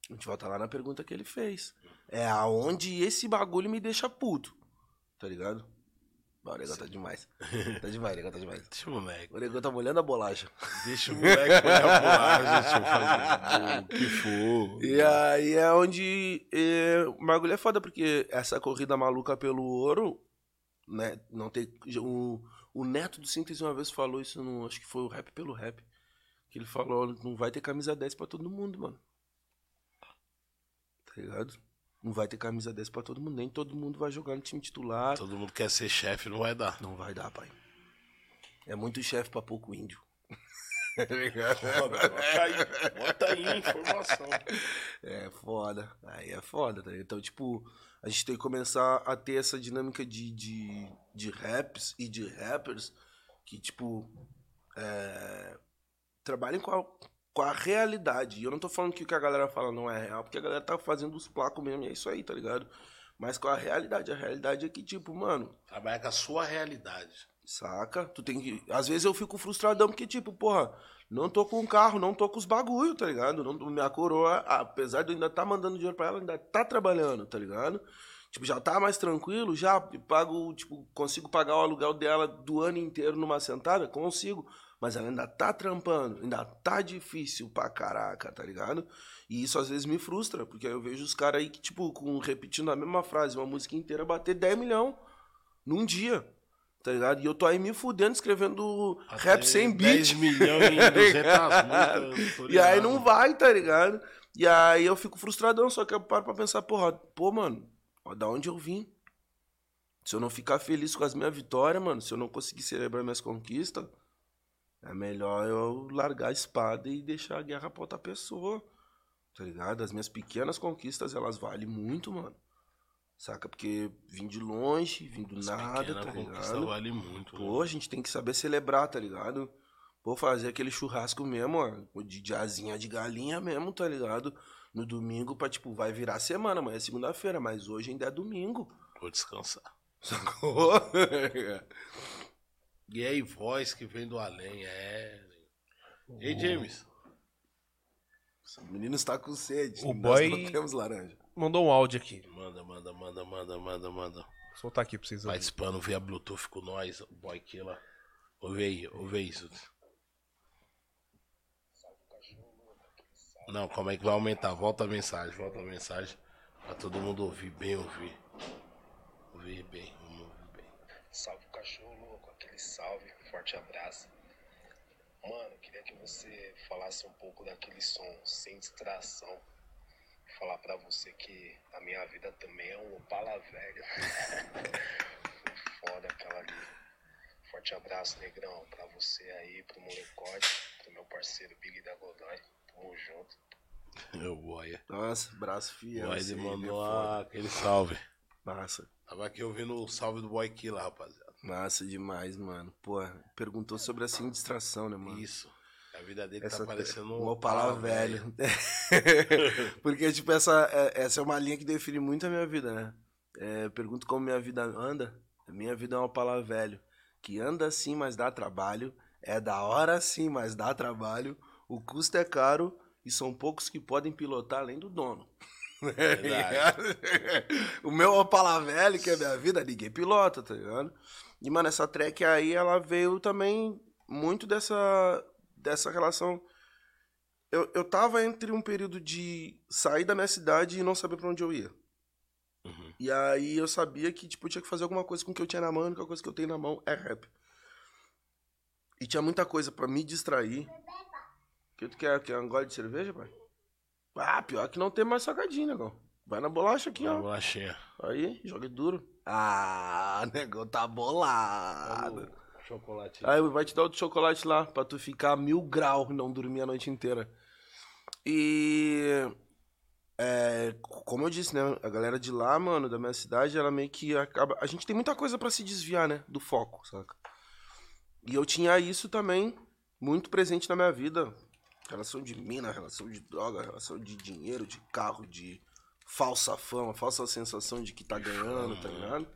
Speaker 2: A gente volta lá na pergunta que ele fez. É aonde esse bagulho me deixa puto. Tá ligado? O negócio tá demais. Tá demais, o negócio tá demais.
Speaker 1: Deixa o moleque.
Speaker 2: O negócio tá molhando a bolacha.
Speaker 1: Deixa o moleque olhar pro lado, deixa eu fazer o que for.
Speaker 2: E aí é onde é, o bagulho é foda, porque essa corrida maluca pelo ouro, né? Não tem. O, o neto do Síntese uma vez falou isso, no, acho que foi o rap pelo rap. Que ele falou: não vai ter camisa 10 pra todo mundo, mano. Tá ligado? Não vai ter camisa 10 pra todo mundo. Nem todo mundo vai jogar no time titular.
Speaker 1: Todo mundo quer ser chefe, não vai dar.
Speaker 2: Não vai dar, pai. É muito chefe pra pouco índio.
Speaker 1: Foda, bota aí, bota aí a informação.
Speaker 2: É foda. Aí é foda, tá? ligado? Então, tipo, a gente tem que começar a ter essa dinâmica de, de, de raps e de rappers que, tipo, é, trabalhem com a, com a realidade. E eu não tô falando que o que a galera fala não é real, porque a galera tá fazendo os placos mesmo, e é isso aí, tá ligado? Mas com a realidade. A realidade é que, tipo, mano,
Speaker 1: Trabalha com a sua realidade.
Speaker 2: Saca? Tu tem que. Às vezes eu fico frustradão porque, tipo, porra, não tô com o carro, não tô com os bagulho, tá ligado? Não, minha coroa, apesar de eu ainda tá mandando dinheiro pra ela, ainda tá trabalhando, tá ligado? Tipo, já tá mais tranquilo, já pago, tipo, consigo pagar o aluguel dela do ano inteiro numa sentada? Consigo. Mas ela ainda tá trampando, ainda tá difícil pra caraca, tá ligado? E isso às vezes me frustra, porque eu vejo os caras aí que, tipo, com, repetindo a mesma frase, uma música inteira, bater 10 milhões num dia. Tá ligado? E eu tô aí me fudendo escrevendo rap sem beat.
Speaker 1: 10 milhões em 200 músicas. tô
Speaker 2: E aí não vai, tá ligado? E aí eu fico frustradão, só que eu paro pra pensar, porra, pô, mano, ó, da onde eu vim? Se eu não ficar feliz com as minhas vitórias, mano, se eu não conseguir celebrar minhas conquistas, é melhor eu largar a espada e deixar a guerra pra outra pessoa. Tá ligado? As minhas pequenas conquistas, elas valem muito, mano. Saca? Porque vim de longe, vim do nada, tá ligado?
Speaker 1: vale muito.
Speaker 2: Pô, a gente tem que saber celebrar, tá ligado? Pô, fazer aquele churrasco mesmo, ó, de de asinha de galinha mesmo, tá ligado? No domingo pra, tipo, vai virar semana, amanhã é segunda-feira, mas hoje ainda é domingo.
Speaker 1: Vou descansar.
Speaker 2: Sacou?
Speaker 1: E aí, voz que vem do além, é. E aí, James?
Speaker 2: o menino está com sede.
Speaker 3: O
Speaker 2: nós
Speaker 3: boy-
Speaker 2: não temos laranja.
Speaker 3: Mandou um áudio aqui.
Speaker 1: Manda, manda, manda, manda, manda, manda.
Speaker 3: Vou soltar aqui pra vocês ouvirem.
Speaker 1: Participando via Bluetooth com nós, o boy killer. Ouve aí, ouve aí, isso. Não, como é que vai aumentar? Volta a mensagem, volta a mensagem. Pra todo mundo ouvir bem, ouvir. Ouvir bem, vamos ouvir bem.
Speaker 4: Salve cachorro louco, aquele salve, forte abraço. Mano, queria que você falasse um pouco daquele som sem distração. Falar pra você que a minha vida também é um Opala velho. Foi foda aquela ali. Forte abraço, negrão, pra você aí, pro molecote, pro meu parceiro Big da Godoy. Tamo junto.
Speaker 1: Meu boy.
Speaker 2: Nossa, braço fiel.
Speaker 1: boy
Speaker 2: esse
Speaker 1: ele mandou
Speaker 2: é
Speaker 1: aquele salve.
Speaker 2: Massa.
Speaker 1: Tava aqui ouvindo o salve do boy killer, rapaziada.
Speaker 2: Massa demais, mano. Pô, perguntou sobre essa distração, né, mano?
Speaker 1: Isso. A vida dele
Speaker 2: Essa
Speaker 1: tá parecendo
Speaker 2: um Opala velho. Porque, tipo, essa, é- essa é uma linha que define muito a minha vida, né? É, pergunto como minha vida anda. Minha vida é um Opala velho. Que anda sim, mas dá trabalho. É da hora sim, mas dá trabalho. O custo é caro e são poucos que podem pilotar além do dono.
Speaker 1: Verdade.
Speaker 2: o meu Opala velho, que é minha vida, ninguém pilota, tá ligado? E, mano, essa track aí, ela veio também muito dessa, dessa relação. Eu, eu tava entre um período de sair da minha cidade e não saber pra onde eu ia.
Speaker 1: Uhum.
Speaker 2: E aí eu sabia que, tipo, eu tinha que fazer alguma coisa com o que eu tinha na mão, a única coisa que eu tenho na mão é rap. E tinha muita coisa pra me distrair. Que tu quer, quer um gole de cerveja, pai? Ah, pior que não tem mais salgadinho, negão. Vai na bolacha aqui,
Speaker 1: Uma
Speaker 2: ó.
Speaker 1: bolachinha.
Speaker 2: Aí, joga duro. Ah, negão tá bolado.
Speaker 1: Chocolate.
Speaker 2: Aí vai te dar outro chocolate lá, pra tu ficar mil grau e não dormir a noite inteira. E. É, como eu disse, né? A galera de lá, mano, da minha cidade, ela meio que acaba. A gente tem muita coisa pra se desviar, né? Do foco, saca? E eu tinha isso também muito presente na minha vida. Relação de mina, relação de droga, relação de dinheiro, de carro, de falsa fama, falsa sensação de que tá ganhando, tá ligado?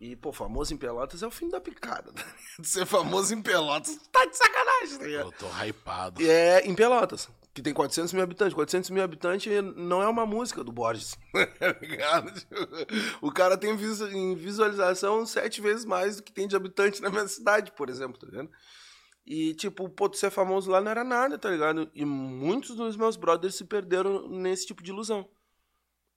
Speaker 2: E, pô, famoso em Pelotas é o fim da picada. Tá Ser famoso em Pelotas tá de sacanagem, tá ligado?
Speaker 1: Eu tô hypado.
Speaker 2: É, em Pelotas, que tem 400 mil habitantes. 400 mil habitantes não é uma música do Borges, tá ligado? O cara tem em visualização sete vezes mais do que tem de habitante na minha cidade, por exemplo, tá ligado? E, tipo, pô, tu ser famoso lá não era nada, tá ligado? E muitos dos meus brothers se perderam nesse tipo de ilusão,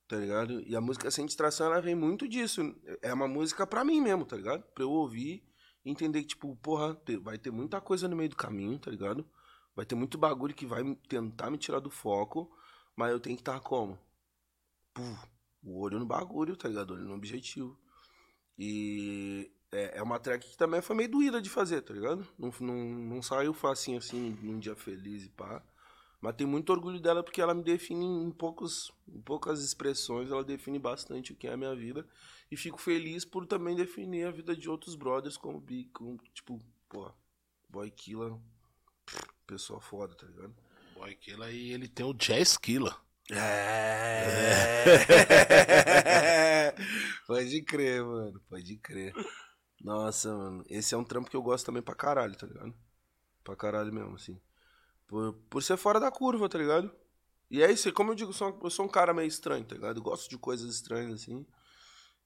Speaker 2: tá ligado? E a música Sem Distração, ela vem muito disso. É uma música pra mim mesmo, tá ligado? Pra eu ouvir e entender que, tipo, porra, vai ter muita coisa no meio do caminho, tá ligado? Vai ter muito bagulho que vai tentar me tirar do foco, mas eu tenho que estar como? Puf, o olho no bagulho, tá ligado? O olho no objetivo. E é, é uma track que também foi meio doída de fazer, tá ligado? Não, não, não saiu facinho assim, num dia feliz e pá. Mas tenho muito orgulho dela porque ela me define em, poucos, em poucas expressões, ela define bastante o que é a minha vida. E fico feliz por também definir a vida de outros brothers como Big, como, tipo, pô, Boy Killer, pessoa foda, tá ligado?
Speaker 1: Boy Killer e ele tem o Jazz Killer.
Speaker 2: É. pode crer, mano. Pode crer. Nossa, mano. Esse é um trampo que eu gosto também pra caralho, tá ligado? Pra caralho mesmo, assim. Por, por ser fora da curva, tá ligado? E é isso, como eu digo, eu sou, eu sou um cara meio estranho, tá ligado? Eu gosto de coisas estranhas, assim.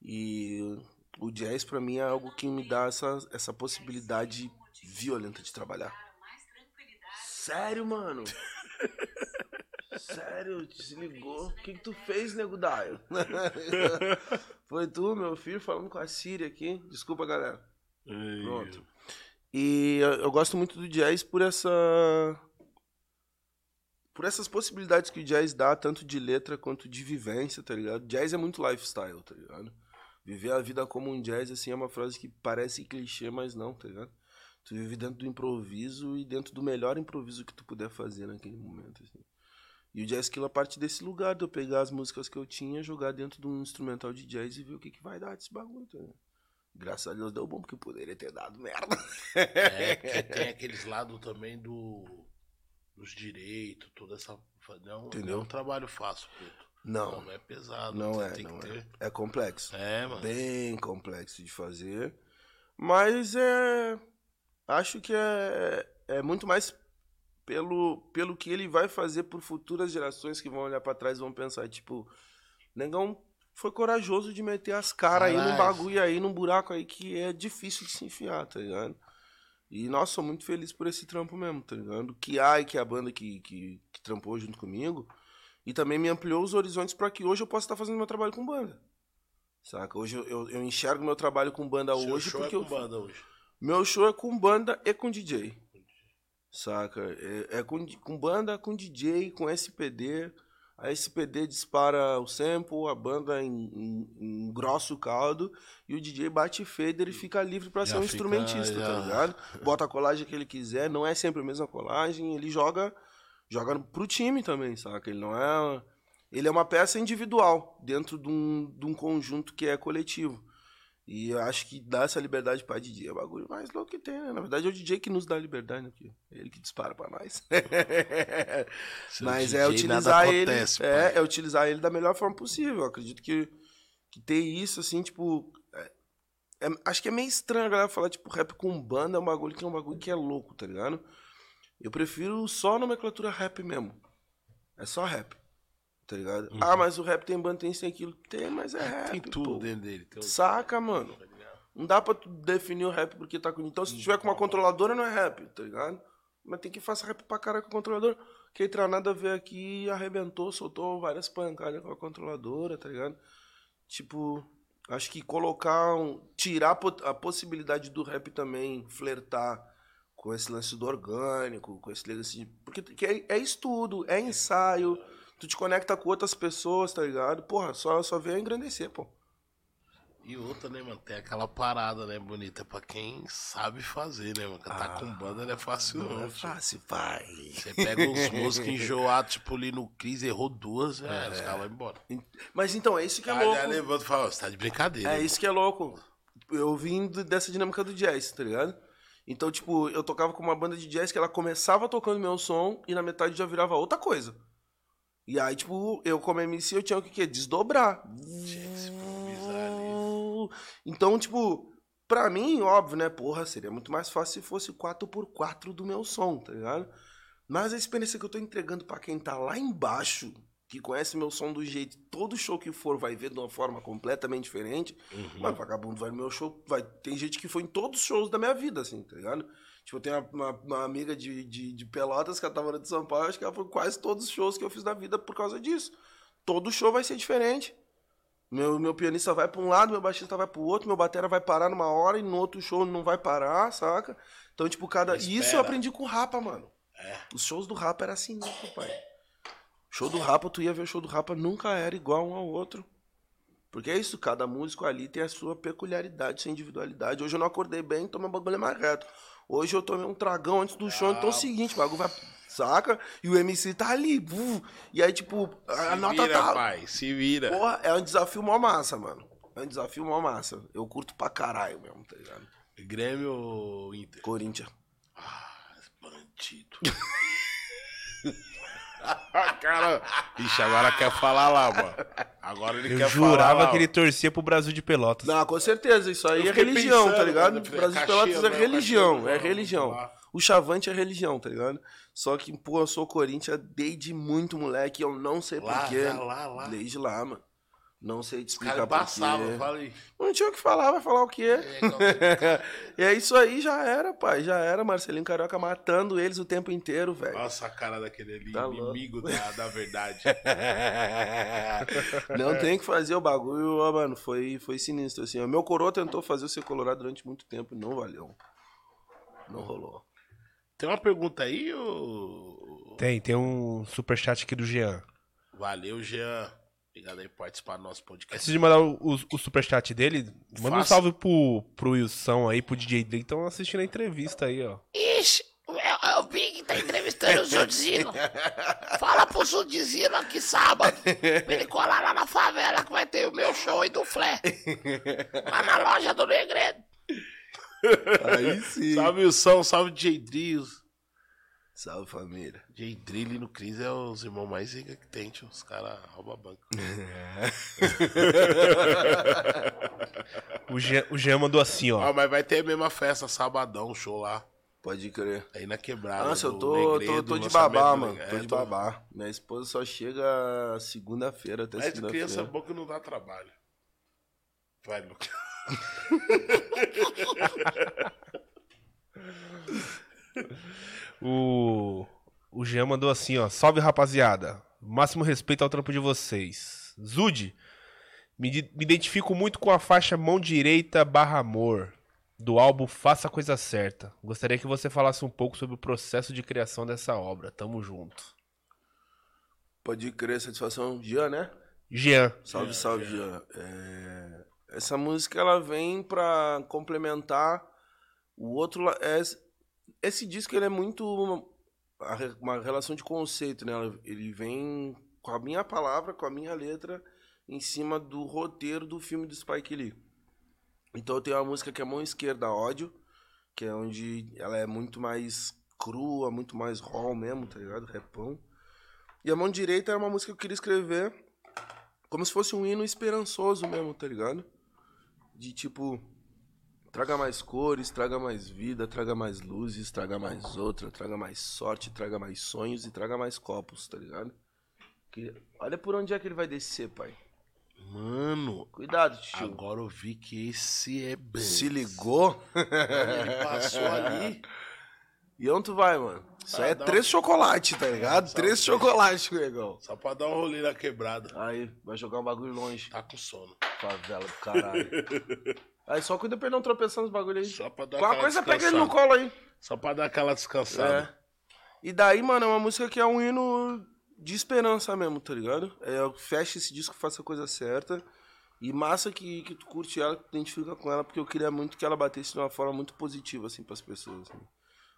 Speaker 2: E o jazz, pra mim, é algo que me dá essa, essa possibilidade violenta de trabalhar. Sério, mano? Sério, se ligou? O que, que tu fez, nego Daio? Foi tu, meu filho, falando com a Siri aqui. Desculpa, galera. Pronto. E eu, eu gosto muito do jazz por essa. Por essas possibilidades que o jazz dá, tanto de letra quanto de vivência, tá ligado? Jazz é muito lifestyle, tá ligado? Viver a vida como um jazz, assim, é uma frase que parece clichê, mas não, tá ligado? Tu vive dentro do improviso e dentro do melhor improviso que tu puder fazer naquele momento, assim. E o Jazz Killer parte desse lugar, de eu pegar as músicas que eu tinha, jogar dentro de um instrumental de jazz e ver o que, que vai dar desse bagulho, tá ligado? Graças a Deus deu bom, porque poderia ter dado merda.
Speaker 1: É, que tem aqueles lados também do dos direitos, toda essa. Não, não
Speaker 2: Entendeu?
Speaker 1: é um trabalho fácil, puto.
Speaker 2: Não,
Speaker 1: Não é pesado.
Speaker 2: não é,
Speaker 1: tem
Speaker 2: não
Speaker 1: que
Speaker 2: é.
Speaker 1: ter.
Speaker 2: É complexo.
Speaker 1: É, mano.
Speaker 2: Bem complexo de fazer. Mas é. Acho que é, é muito mais pelo, pelo que ele vai fazer por futuras gerações que vão olhar pra trás e vão pensar, tipo, Negão foi corajoso de meter as caras aí num bagulho aí, num buraco aí que é difícil de se enfiar, tá ligado? E, nossa, sou muito feliz por esse trampo mesmo, tá ligado? Que ai, que é a banda que, que, que trampou junto comigo. E também me ampliou os horizontes pra que hoje eu possa estar fazendo meu trabalho com banda. Saca? Hoje eu, eu, eu enxergo meu trabalho com banda
Speaker 1: Seu
Speaker 2: hoje
Speaker 1: show
Speaker 2: porque
Speaker 1: é
Speaker 2: eu.
Speaker 1: com banda hoje.
Speaker 2: Meu show é com banda e com DJ. Saca? É, é com, com banda, com DJ, com SPD. A SPD dispara o sample, a banda em, em, engrossa o caldo e o DJ bate fader e fica livre
Speaker 1: Já
Speaker 2: ser um
Speaker 1: fica-
Speaker 2: instrumentista,
Speaker 1: já-
Speaker 2: tá ligado? Bota a colagem que ele quiser, não é sempre a mesma colagem, ele joga joga pro time também, saca? Ele não é ele é uma peça individual dentro de um, de um conjunto que é coletivo. E eu acho que dar essa liberdade pra DJ é o bagulho mais louco que tem, né? Na verdade é o DJ que nos dá a liberdade, né? Porque é ele que dispara pra nós. Mas
Speaker 1: DJ,
Speaker 2: é utilizar ele.
Speaker 1: acontece,
Speaker 2: é,
Speaker 1: pai.
Speaker 2: é utilizar ele da melhor forma possível. Eu acredito que, que ter isso, assim, tipo. é- é- acho que é meio estranho a galera falar, tipo, rap com banda é um bagulho que é um bagulho que é louco, tá ligado? Eu prefiro só nomenclatura rap mesmo. É só rap. Tá ligado? Ah, mas o rap tem banda, tem isso, tem aquilo. Tem, mas é rap.
Speaker 1: Uhum. Tem tudo
Speaker 2: pô.
Speaker 1: dentro dele. Tem
Speaker 2: Saca, mano. Não dá pra tu definir o rap porque tá com. Então, se tiver com uma controladora, não é rap, tá ligado? Mas tem que fazer rap pra caralho com a controladora. Que Tranada veio aqui e arrebentou, soltou várias pancadas com a controladora, tá ligado? Tipo, acho que colocar. Um, tirar a po- a possibilidade do rap também flertar com esse lance do orgânico, com esse lance de. Porque que é, é estudo, é ensaio. Tu te conecta com outras pessoas, tá ligado? Porra, só, só vem a engrandecer, pô.
Speaker 1: E outra, né, mano? Tem aquela parada, né, bonita pra quem sabe fazer, né, mano? Cantar
Speaker 2: Ah,
Speaker 1: com banda não é fácil, não.
Speaker 2: Não é fácil, pai.
Speaker 1: Você pega uns músicos enjoados, tipo ali no Cris, errou duas, é, os caras vão embora.
Speaker 2: Mas então, é isso que é
Speaker 1: Aí já
Speaker 2: louco.
Speaker 1: levanta e fala, "Ó, você tá de brincadeira.
Speaker 2: É
Speaker 1: mano."
Speaker 2: isso que é louco. Eu vim dessa dinâmica do jazz, tá ligado? Então, tipo, eu tocava com uma banda de jazz que ela começava tocando meu som e na metade já virava outra coisa. E aí, tipo, eu como MC, eu tinha que o? Desdobrar.
Speaker 1: Tinha que se improvisar ali.
Speaker 2: Então, tipo, pra mim, óbvio, né? Porra, seria muito mais fácil se fosse 4x4 do meu som, tá ligado? Mas a experiência que eu tô entregando pra quem tá lá embaixo, que conhece meu som do jeito, todo show que for vai ver de uma forma completamente diferente.
Speaker 1: Uhum.
Speaker 2: Mano, vagabundo vai no meu show. Vai... Tem gente que foi em todos os shows da minha vida, assim, tá ligado? Tipo, eu tenho uma, uma- uma amiga de, de, de Pelotas que ela tava de São Paulo, acho que ela foi quase todos os shows que eu fiz na vida por causa disso. Todo show vai ser diferente. Meu, meu pianista vai pra um lado, meu baixista vai pro outro, meu batera vai parar numa hora e no outro show não vai parar, saca? Então, tipo, cada. E isso eu aprendi com o Rapa, mano.
Speaker 1: É.
Speaker 2: Os shows do Rapa era assim, né, pai? Show do Rapa, tu ia ver o show do Rapa, nunca era igual um ao outro. Porque é isso, cada músico ali tem a sua peculiaridade, sua individualidade. Hoje eu não acordei bem, então meu bagulho é mais reto. Hoje eu tomei um tragão antes do show, então é o seguinte, o bagulho vai. Saca? E o MC tá ali. buf, e aí, tipo, a,
Speaker 1: Se
Speaker 2: nota
Speaker 1: vira,
Speaker 2: tá.
Speaker 1: pai, se vira.
Speaker 2: Porra, é um desafio mó massa, mano. É um desafio mó massa. Eu curto pra caralho mesmo, tá ligado?
Speaker 1: Grêmio ou Inter?
Speaker 2: Corinthians.
Speaker 1: Ah, bandido. Cara, ixi, agora quer falar lá, mano. Agora ele
Speaker 3: Eu
Speaker 1: quer falar
Speaker 3: jurava
Speaker 1: lá,
Speaker 3: que ele torcia pro Brasil de Pelotas.
Speaker 2: Não, com certeza, isso aí
Speaker 1: Eu
Speaker 2: é religião,
Speaker 1: pensando,
Speaker 2: tá ligado?
Speaker 1: falei,
Speaker 2: Brasil de Pelotas é religião, é religião.
Speaker 1: lá.
Speaker 2: O chavante é religião, tá ligado? Só que, pô, eu sou Corinthians desde muito moleque, eu não sei
Speaker 1: Lá,
Speaker 2: porquê.
Speaker 1: lá, lá, lá.
Speaker 2: Desde lá, mano. Não sei te explicar porquê.
Speaker 1: fala aí.
Speaker 2: Não tinha o que falar, vai falar o quê?
Speaker 1: É, complicado.
Speaker 2: e é isso aí, já era, pai. Já era, Marcelinho Carioca matando eles o tempo inteiro, velho.
Speaker 1: Nossa, a cara daquele ali,
Speaker 2: Tá
Speaker 1: inimigo da, da verdade.
Speaker 2: Não tem que fazer o bagulho, ó, mano. Foi, foi sinistro, assim. ó. Meu coroa tentou fazer o ser colorado durante muito tempo e não valeu. Não rolou.
Speaker 1: Tem uma pergunta aí, ô...
Speaker 3: Tem, tem um superchat aqui do Jean.
Speaker 1: Valeu, Jean. Obrigado aí por participar do nosso podcast.
Speaker 3: Antes de mandar o, o, o superchat dele, manda um salve pro, pro Wilson aí, pro DJ que estão assistindo a entrevista aí, ó.
Speaker 5: Ixi, é, é o Big que tá entrevistando o Judizino. Fala pro Judizino aqui sábado. Pra ele colar lá na favela que vai ter o meu show e do Flé. Lá na loja do Negredo.
Speaker 2: Aí sim.
Speaker 1: Salve, Wilson. Salve, J. Drills.
Speaker 2: Salve, família.
Speaker 1: J. Drill no Cris é os irmãos mais ricos que tem, tio. Os caras roubam banco.
Speaker 3: O Jean, o Jean mandou assim, ó.
Speaker 1: Ó, mas vai ter a mesma festa, sabadão, show lá.
Speaker 2: Pode crer.
Speaker 1: Aí na quebrada.
Speaker 2: Nossa, eu tô, tô,
Speaker 1: Negredo,
Speaker 2: tô de
Speaker 1: lançamento
Speaker 2: babá, mano.
Speaker 1: Negredo.
Speaker 2: Tô
Speaker 1: É,
Speaker 2: de babá. Minha esposa só chega segunda-feira até
Speaker 1: Mas criança
Speaker 2: segunda-feira.
Speaker 1: boa que não dá trabalho. Vai, Lucas.
Speaker 3: O, o Jean mandou assim, ó. Salve, rapaziada. Máximo respeito ao trampo de vocês. Zude, me, me identifico muito com a faixa Mão Direita barra Amor, do álbum Faça a Coisa Certa. Gostaria que você falasse um pouco sobre o processo de criação dessa obra. Tamo junto.
Speaker 2: Pode crer, satisfação. Jean, né?
Speaker 3: Jean.
Speaker 2: Salve, salve, Jean. É, Essa música, ela vem pra complementar o outro... es- Esse disco, ele é muito uma- uma relação de conceito, né? Ele vem com a minha palavra, com a minha letra, em cima do roteiro do filme do Spike Lee. Então eu tenho uma música que é Mão Esquerda, Ódio, que é onde ela é muito mais crua, muito mais raw mesmo, tá ligado? Repão. E a Mão Direita é uma música que eu queria escrever como se fosse um hino esperançoso mesmo, tá ligado? De tipo, traga mais cores, traga mais vida, traga mais luzes, traga mais outra, traga mais sorte, traga mais sonhos e traga mais copos, tá ligado? Que, olha por onde é que ele vai descer, pai.
Speaker 1: Mano,
Speaker 2: Cuidado, tio.
Speaker 1: agora eu vi que esse é bem.
Speaker 2: Se ligou?
Speaker 1: Ele passou ali.
Speaker 2: E onde tu vai, mano? Isso aí é três chocolates, tá ligado?
Speaker 1: Só
Speaker 2: três
Speaker 1: três.
Speaker 2: chocolates, negão.
Speaker 1: Só pra dar um rolê na quebrada.
Speaker 2: Aí, vai jogar um bagulho longe.
Speaker 1: Tá com sono.
Speaker 2: Favela do caralho. aí só cuida pra ele não tropeçar nos bagulho aí.
Speaker 1: Só pra dar
Speaker 2: Qualquer
Speaker 1: aquela
Speaker 2: coisa pega ele no colo aí.
Speaker 1: Só pra dar aquela descansada.
Speaker 2: É. E daí, mano, é uma música que é um hino de esperança mesmo, tá ligado? É, fecha esse disco, faça a coisa certa. E massa que, que tu curte ela, que tu identifica com ela, porque eu queria muito que ela batesse de uma forma muito positiva, assim, pras pessoas. né?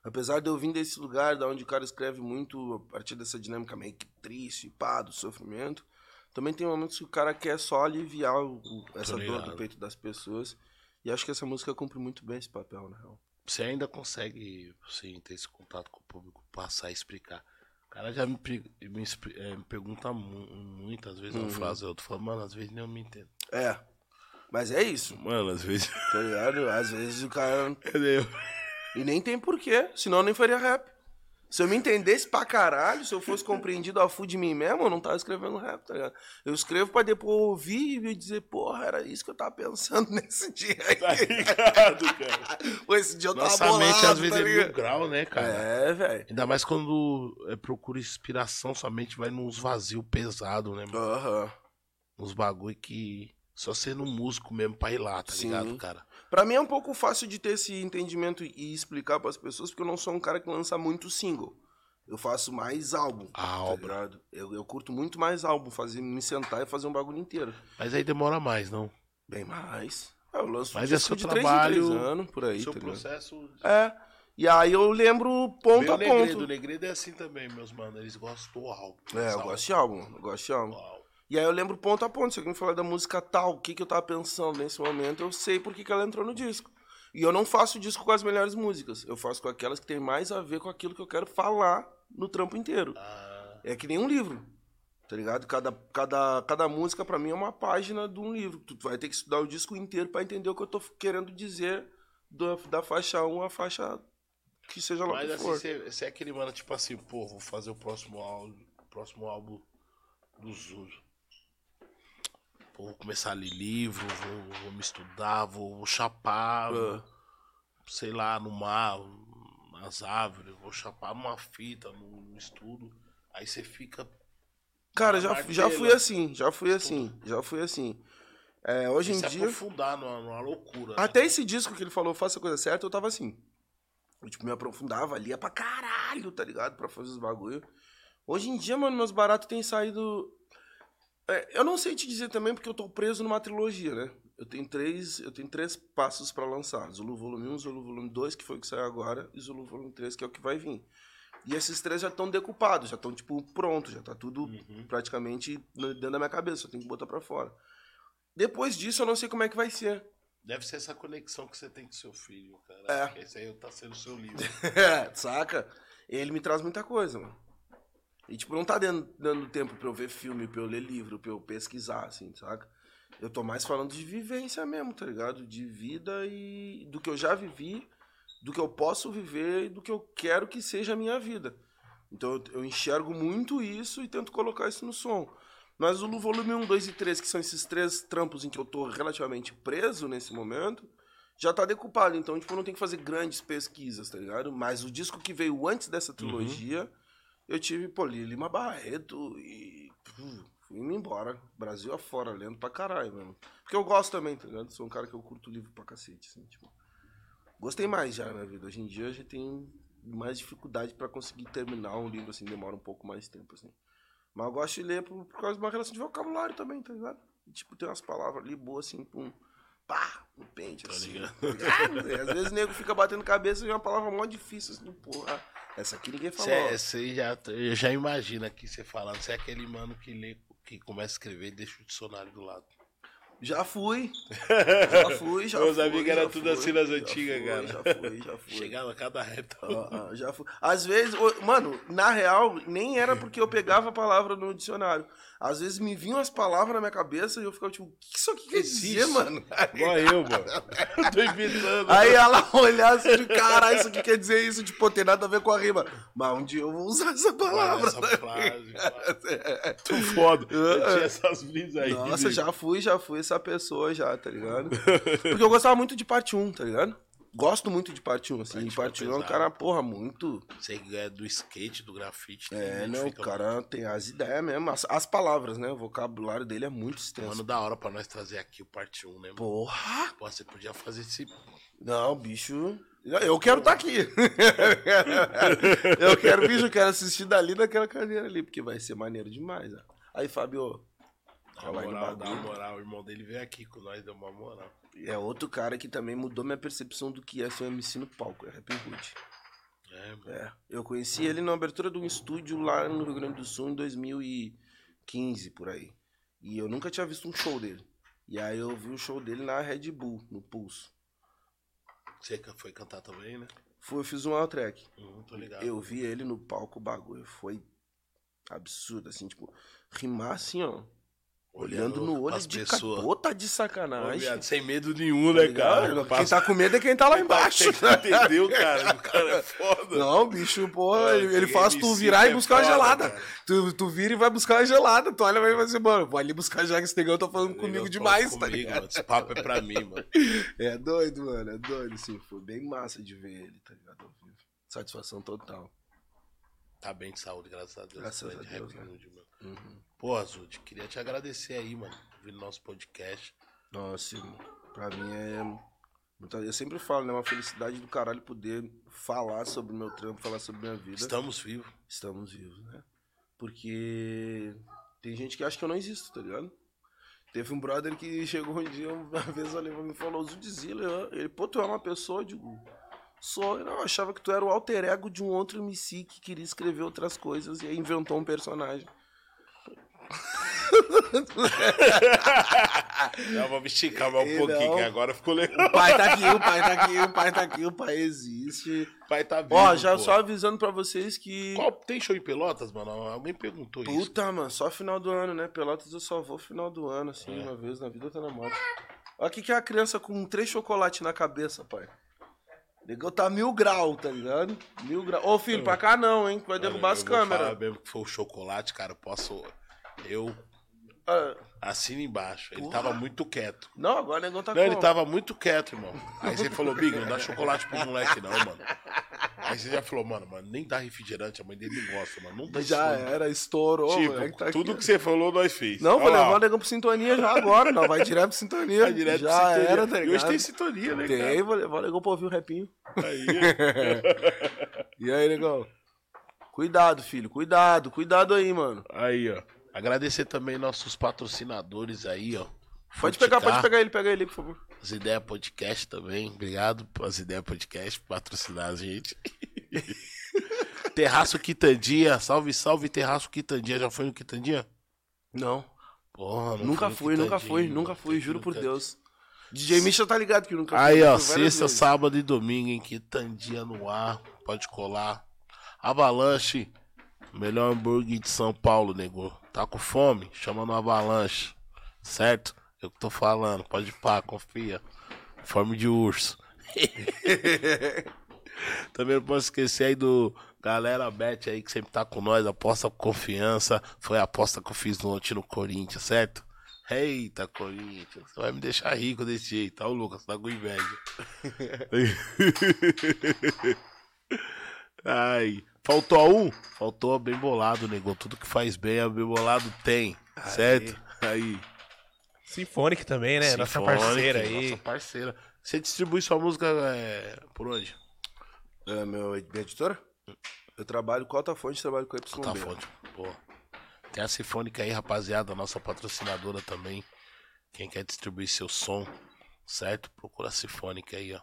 Speaker 2: Apesar de eu vir desse lugar, da onde o cara escreve muito a partir dessa dinâmica meio que triste, pá, do sofrimento, também tem momentos que o cara quer só aliviar o- essa dor do peito das pessoas. E acho que essa música cumpre muito bem esse papel, na real.
Speaker 1: Você ainda consegue, sim, ter esse contato com o público, passar e explicar. cara já me, me, é, me pergunta mu- muitas vezes
Speaker 2: Uhum.
Speaker 1: uma frase, falando, mano, às vezes nem eu me entendo.
Speaker 2: É. Mas é isso,
Speaker 1: Mano, às vezes.
Speaker 2: tá ligado? Às vezes o cara.
Speaker 1: Eu?
Speaker 2: E nem tem porquê, senão eu nem faria rap. Se eu me entendesse pra caralho, se eu fosse compreendido a full de mim mesmo, eu não tava escrevendo rap, tá ligado? Eu escrevo pra depois ouvir e dizer, porra, era isso que eu tava pensando nesse dia aí.
Speaker 1: Tá ligado, cara?
Speaker 2: Pô, esse dia eu tava
Speaker 1: Nossa
Speaker 2: bolado,
Speaker 1: mente às vezes
Speaker 2: tá
Speaker 1: é mil grau, né, cara?
Speaker 2: É, velho.
Speaker 1: Ainda mais quando é, procura inspiração, sua mente vai nos vazios pesados, né, mano?
Speaker 2: Aham.
Speaker 1: Uns bagulho que. Só sendo um músico mesmo pra ir lá, tá
Speaker 2: Sim.
Speaker 1: ligado, cara?
Speaker 2: Pra mim é um pouco fácil de ter esse entendimento e explicar pras pessoas, porque eu não sou um cara que lança muito single. Eu faço mais álbum.
Speaker 1: A
Speaker 2: tá
Speaker 1: obra.
Speaker 2: ligado? Eu, eu curto muito mais álbum, fazer, me sentar e fazer um bagulho inteiro.
Speaker 1: Mas aí demora mais, não?
Speaker 2: Bem mais. Eu lanço
Speaker 1: Mas
Speaker 2: um
Speaker 1: é seu
Speaker 2: de três em
Speaker 1: trabalho,
Speaker 2: três anos, por aí,
Speaker 1: Seu
Speaker 2: tá
Speaker 1: processo.
Speaker 2: É. E aí eu lembro ponto
Speaker 1: Meu
Speaker 2: a
Speaker 1: Negredo,
Speaker 2: ponto.
Speaker 1: o Negredo é assim também, meus mano. Eles gostam do álbum.
Speaker 2: É, eu gosto de álbum, eu gosto de álbum. E aí eu lembro ponto a ponto. Se alguém falar da música tal, o que, que eu tava pensando nesse momento, eu sei por que, que ela entrou no disco. E eu não faço disco com as melhores músicas. Eu faço com aquelas que tem mais a ver com aquilo que eu quero falar no trampo inteiro.
Speaker 1: Ah,
Speaker 2: É que nem um livro. Tá ligado? Cada, cada, cada música pra mim é uma página de um livro. Tu vai ter que estudar o disco inteiro pra entender o que eu tô querendo dizer da, da faixa 1 à faixa que seja lá
Speaker 1: mas
Speaker 2: que
Speaker 1: assim,
Speaker 2: for.
Speaker 1: você você é aquele mano, tipo assim, pô, vou fazer o próximo álbum, próximo álbum do Zuzo. Vou começar a ler livro, vou, vou me estudar, vou, vou chapar,
Speaker 2: Ah.
Speaker 1: sei lá, no mar, nas árvores, vou chapar uma fita no, no estudo. Aí você fica.
Speaker 2: Cara, já, já fui assim, já fui assim, já fui assim. É, hoje em
Speaker 1: se
Speaker 2: dia.
Speaker 1: aprofundar numa, numa loucura. né?
Speaker 2: Até esse disco que ele falou, faça a coisa certa, eu tava assim. Eu, tipo, me aprofundava, lia pra caralho, tá ligado? Pra fazer os bagulho. Hoje em dia, mano, meus baratos têm saído. É, eu não sei te dizer também porque eu tô preso numa trilogia, né? Eu tenho três, eu tenho três passos pra lançar. Zulu Volume 1, Zulu Volume 2, que foi o que saiu agora, e Zulu Volume 3, que é o que vai vir. E esses três já estão decupados, já estão, tipo, prontos, já tá tudo
Speaker 1: Uhum.
Speaker 2: praticamente dentro da minha cabeça, só tenho que botar pra fora. Depois disso, eu não sei como é que vai ser.
Speaker 1: Deve ser essa conexão que você tem com seu filho, cara.
Speaker 2: É.
Speaker 1: Esse aí tá sendo o seu livro.
Speaker 2: É, saca? Ele me traz muita coisa, mano. E, tipo, não tá dando, dando tempo pra eu ver filme, pra eu ler livro, pra eu pesquisar, assim, saca? Eu tô mais falando de vivência mesmo, tá ligado? De vida e do que eu já vivi, do que eu posso viver e do que eu quero que seja a minha vida. Então eu, eu enxergo muito isso e tento colocar isso no som. Mas o volume 1, 2 e 3, que são esses três trampos em que eu tô relativamente preso nesse momento, já tá decupado. Então, tipo, eu não tenho que fazer grandes pesquisas, tá ligado? Mas o disco que veio antes dessa trilogia, eu tive, pô, li Lima Barreto e. puf, fui indo embora. Brasil afora, lendo pra caralho mesmo. Porque eu gosto também, tá ligado? Sou um cara que eu curto livro pra cacete, assim, tipo. Gostei mais já na vida. Hoje em dia eu já tenho mais dificuldade pra conseguir terminar um livro, assim, demora um pouco mais tempo, assim. Mas eu gosto de ler por, por causa de uma relação de vocabulário também, tá ligado? E, tipo, tem umas palavras ali boas, assim, pum. Pá, no pente, assim. tá ligado? Às vezes o nego fica batendo cabeça e é uma palavra mó difícil, assim, porra. Essa aqui ninguém falou.
Speaker 1: Você já, eu já imagina aqui você falando. Você é aquele mano que lê, que começa a escrever e deixa o dicionário do lado.
Speaker 2: Já fui. Já fui, já
Speaker 1: Meus
Speaker 2: fui.
Speaker 1: amigos era
Speaker 2: já
Speaker 1: tudo
Speaker 2: fui,
Speaker 1: assim nas antigas,
Speaker 2: fui,
Speaker 1: cara.
Speaker 2: Já fui, já fui.
Speaker 1: Chegava a cada reta.
Speaker 2: Ah, ah, já fui. Às vezes, mano, na real, nem era porque eu pegava a palavra no dicionário. Às vezes me vinham as palavras na minha cabeça e eu ficava tipo, o que isso aqui quer dizer, mano?
Speaker 1: Igual eu, mano. Tô inventando.
Speaker 2: Aí ela olhasse de caralho, isso aqui quer dizer isso, tipo, pô, tem nada a ver com a rima. Mas um dia eu vou usar essa palavra.
Speaker 1: essa frase. pá. Tô foda. Eu tinha essas brisas aí.
Speaker 2: Nossa, já fui, já fui essa pessoa já, tá ligado? Porque eu gostava muito de parte 1, tá ligado? Gosto muito de parte 1, assim.
Speaker 1: Parte um é
Speaker 2: parte 1 é um cara, porra, muito.
Speaker 1: Você que é do skate, do grafite.
Speaker 2: É, não, o cara tem as ideias mesmo, as, as palavras, né? O vocabulário dele é muito
Speaker 1: muito.
Speaker 2: extenso.
Speaker 1: Mano, da hora pra nós trazer aqui o parte 1, né, mano?
Speaker 2: Porra!
Speaker 1: Pô, você podia fazer esse.
Speaker 2: Não, bicho. Eu quero estar aqui. eu quero, bicho, eu quero assistir dali naquela cadeira ali, porque vai ser maneiro demais. ó. Aí, Fábio,
Speaker 1: Dá moral, dá moral. O irmão dele veio aqui com nós, deu uma moral.
Speaker 2: é outro cara que também mudou minha percepção do que é ser um MC no palco, é Rap Hood.
Speaker 1: É, mano.
Speaker 2: É, eu conheci ele na abertura de um estúdio lá no Rio Grande do Sul em 2015, por aí. E eu nunca tinha visto um show dele. E aí eu vi o show dele na Red Bull, no Pulso.
Speaker 1: Você foi cantar também, né?
Speaker 2: Fui, eu fiz um all track.
Speaker 1: Hum, tô ligado.
Speaker 2: Eu vi ele no palco, o bagulho foi Absurdo, assim, tipo, rimar assim, ó.
Speaker 1: Olhando
Speaker 2: Olhando no olho de
Speaker 1: pessoas.
Speaker 2: cara. Pô, tá de sacanagem.
Speaker 1: sem medo nenhum,
Speaker 2: tá
Speaker 1: né,
Speaker 2: ligado?
Speaker 1: cara?
Speaker 2: Quem
Speaker 1: Passa-
Speaker 2: tá com medo é quem tá lá embaixo.
Speaker 1: Entendeu, cara? O cara é foda.
Speaker 2: Não, bicho, porra,
Speaker 1: É,
Speaker 2: ele, ele faz tu virar
Speaker 1: é
Speaker 2: e buscar uma
Speaker 1: foda,
Speaker 2: gelada.
Speaker 1: cara.
Speaker 2: Tu, tu vira e vai buscar uma gelada. Tu olha e vai dizer, mano, vou ali buscar já que esse negão tá falando comigo
Speaker 1: Negão
Speaker 2: demais,
Speaker 1: fala
Speaker 2: tá
Speaker 1: comigo,
Speaker 2: ligado?
Speaker 1: mano. Esse papo é pra mim, mano.
Speaker 2: É doido, mano, é doido, assim. Foi bem massa de ver ele, tá ligado? Satisfação total.
Speaker 1: Tá bem de saúde, graças a Deus.
Speaker 2: Graças a Deus, né? Uhum.
Speaker 1: Pô, Azud, queria te agradecer aí, mano, por vir no nosso podcast.
Speaker 2: Nossa, irmão, pra mim é. Eu sempre falo, né? Uma felicidade do caralho poder falar sobre o meu trampo, falar sobre minha vida.
Speaker 1: Estamos vivos.
Speaker 2: Estamos vivos, né? Porque tem gente que acha que eu não existo, tá ligado? Teve um brother que chegou um dia, uma vez ali, me falou, Zudzilla, ele, pô, tu é uma pessoa, eu digo, sou, eu não, achava que tu era o alter ego de um outro MC que queria escrever outras coisas e aí inventou um personagem.
Speaker 1: Vou me esticar mais um pouquinho,
Speaker 2: não.
Speaker 1: que agora ficou legal.
Speaker 2: O pai tá aqui, o pai tá aqui, o pai tá aqui, o pai existe.
Speaker 1: O pai tá vivo,
Speaker 2: Ó, já
Speaker 1: pô.
Speaker 2: só avisando pra vocês que...
Speaker 1: Qual, tem show em Pelotas, mano? Alguém perguntou isso.
Speaker 2: Puta, mano, só final do ano, né? Pelotas eu só vou final do ano, assim,
Speaker 1: É.
Speaker 2: uma vez na vida tá na moto. Olha o que que é a criança com três chocolates na cabeça, pai. Negão tá mil grau, tá ligado? Mil grau. Ô, filho, pra cá não, hein? que Vai derrubar
Speaker 1: Eu
Speaker 2: as câmeras.
Speaker 1: mesmo que foi o chocolate, cara. eu Posso. Eu
Speaker 2: Ah,
Speaker 1: assino embaixo. Ele
Speaker 2: Porra.
Speaker 1: tava muito quieto.
Speaker 2: não, agora o negão tá
Speaker 1: Não, ele
Speaker 2: como?
Speaker 1: tava muito quieto, irmão. Aí você falou, Big, não dá chocolate pro moleque, não, mano. Aí você já falou, mano, mano, nem dá refrigerante, a mãe dele não gosta, mano. Não dá
Speaker 2: Já
Speaker 1: isso,
Speaker 2: era, estourou,
Speaker 1: Tipo,
Speaker 2: moleque, tá
Speaker 1: tudo
Speaker 2: aqui.
Speaker 1: que você falou, nós fez.
Speaker 2: Não, vou
Speaker 1: lá,
Speaker 2: levar o negão pro sintonia já agora. Não, vai direto pro sintonia.
Speaker 1: Tá direto
Speaker 2: já
Speaker 1: pra sintonia.
Speaker 2: era, tá
Speaker 1: E
Speaker 2: ligado?
Speaker 1: hoje tem sintonia, né,
Speaker 2: Tem,
Speaker 1: cara?
Speaker 2: vou levar o negão pra ouvir o repinho.
Speaker 1: Aí,
Speaker 2: E aí, negão? Cuidado, filho, cuidado, cuidado aí, mano.
Speaker 1: aí, ó. Agradecer também nossos patrocinadores aí, ó.
Speaker 2: Pode pegar, pode pegar ele, pega ele, por favor.
Speaker 1: As ideias podcast também. Obrigado pelas ideias podcast por patrocinar a gente. Terraço Quitandinha. Salve, salve, Terraço Quitandinha. Já foi no Quitandinha?
Speaker 2: Não.
Speaker 1: Porra, não
Speaker 2: Nunca fui, nunca fui, nunca fui, juro por Deus. DJ Misha tá ligado que nunca
Speaker 1: Aí,
Speaker 2: fui.
Speaker 1: ó,
Speaker 2: fui várias
Speaker 1: sexta,
Speaker 2: vezes.
Speaker 1: sábado e domingo, em Quitandinha no ar. Pode colar. Avalanche. Melhor hambúrguer de São Paulo, nego. Tá com fome? Chama no Avalanche. Certo? Eu que tô falando. Pode pá, confia. Fome de urso. Também não posso esquecer aí do galera Bet aí que sempre tá com nós. Aposta com confiança. Foi a aposta que eu fiz ontem no Corinthians, certo? Eita, Corinthians. Você vai me deixar rico desse jeito. Tá o Lucas, tá com inveja. Ai. Faltou um? Faltou bem bolado, negou. Tudo que faz bem, a bem bolado tem. Certo? Aí.
Speaker 3: Sinfônica também, né? Nossa parceira aí.
Speaker 1: Nossa parceira. Você distribui sua música é, por onde?
Speaker 2: É, meu, minha editora? Eu trabalho com Altafonte, trabalho com YB.
Speaker 1: Tá fonte. Pô. Tem a Sinfônica aí, rapaziada, nossa patrocinadora também. Quem quer distribuir seu som, certo? Procura a Sinfônica aí, ó.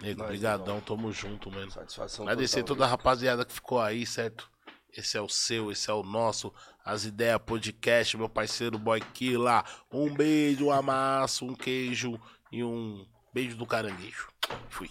Speaker 1: Nego, brigadão, tamo junto, mano.
Speaker 2: Satisfação
Speaker 1: Agradecer
Speaker 2: total,
Speaker 1: toda a rapaziada que ficou aí, certo? Esse é o seu, esse é o nosso. As Ideias Podcast, meu parceiro Boy Killa. Um beijo, um amasso, um queijo e um beijo do caranguejo. Fui.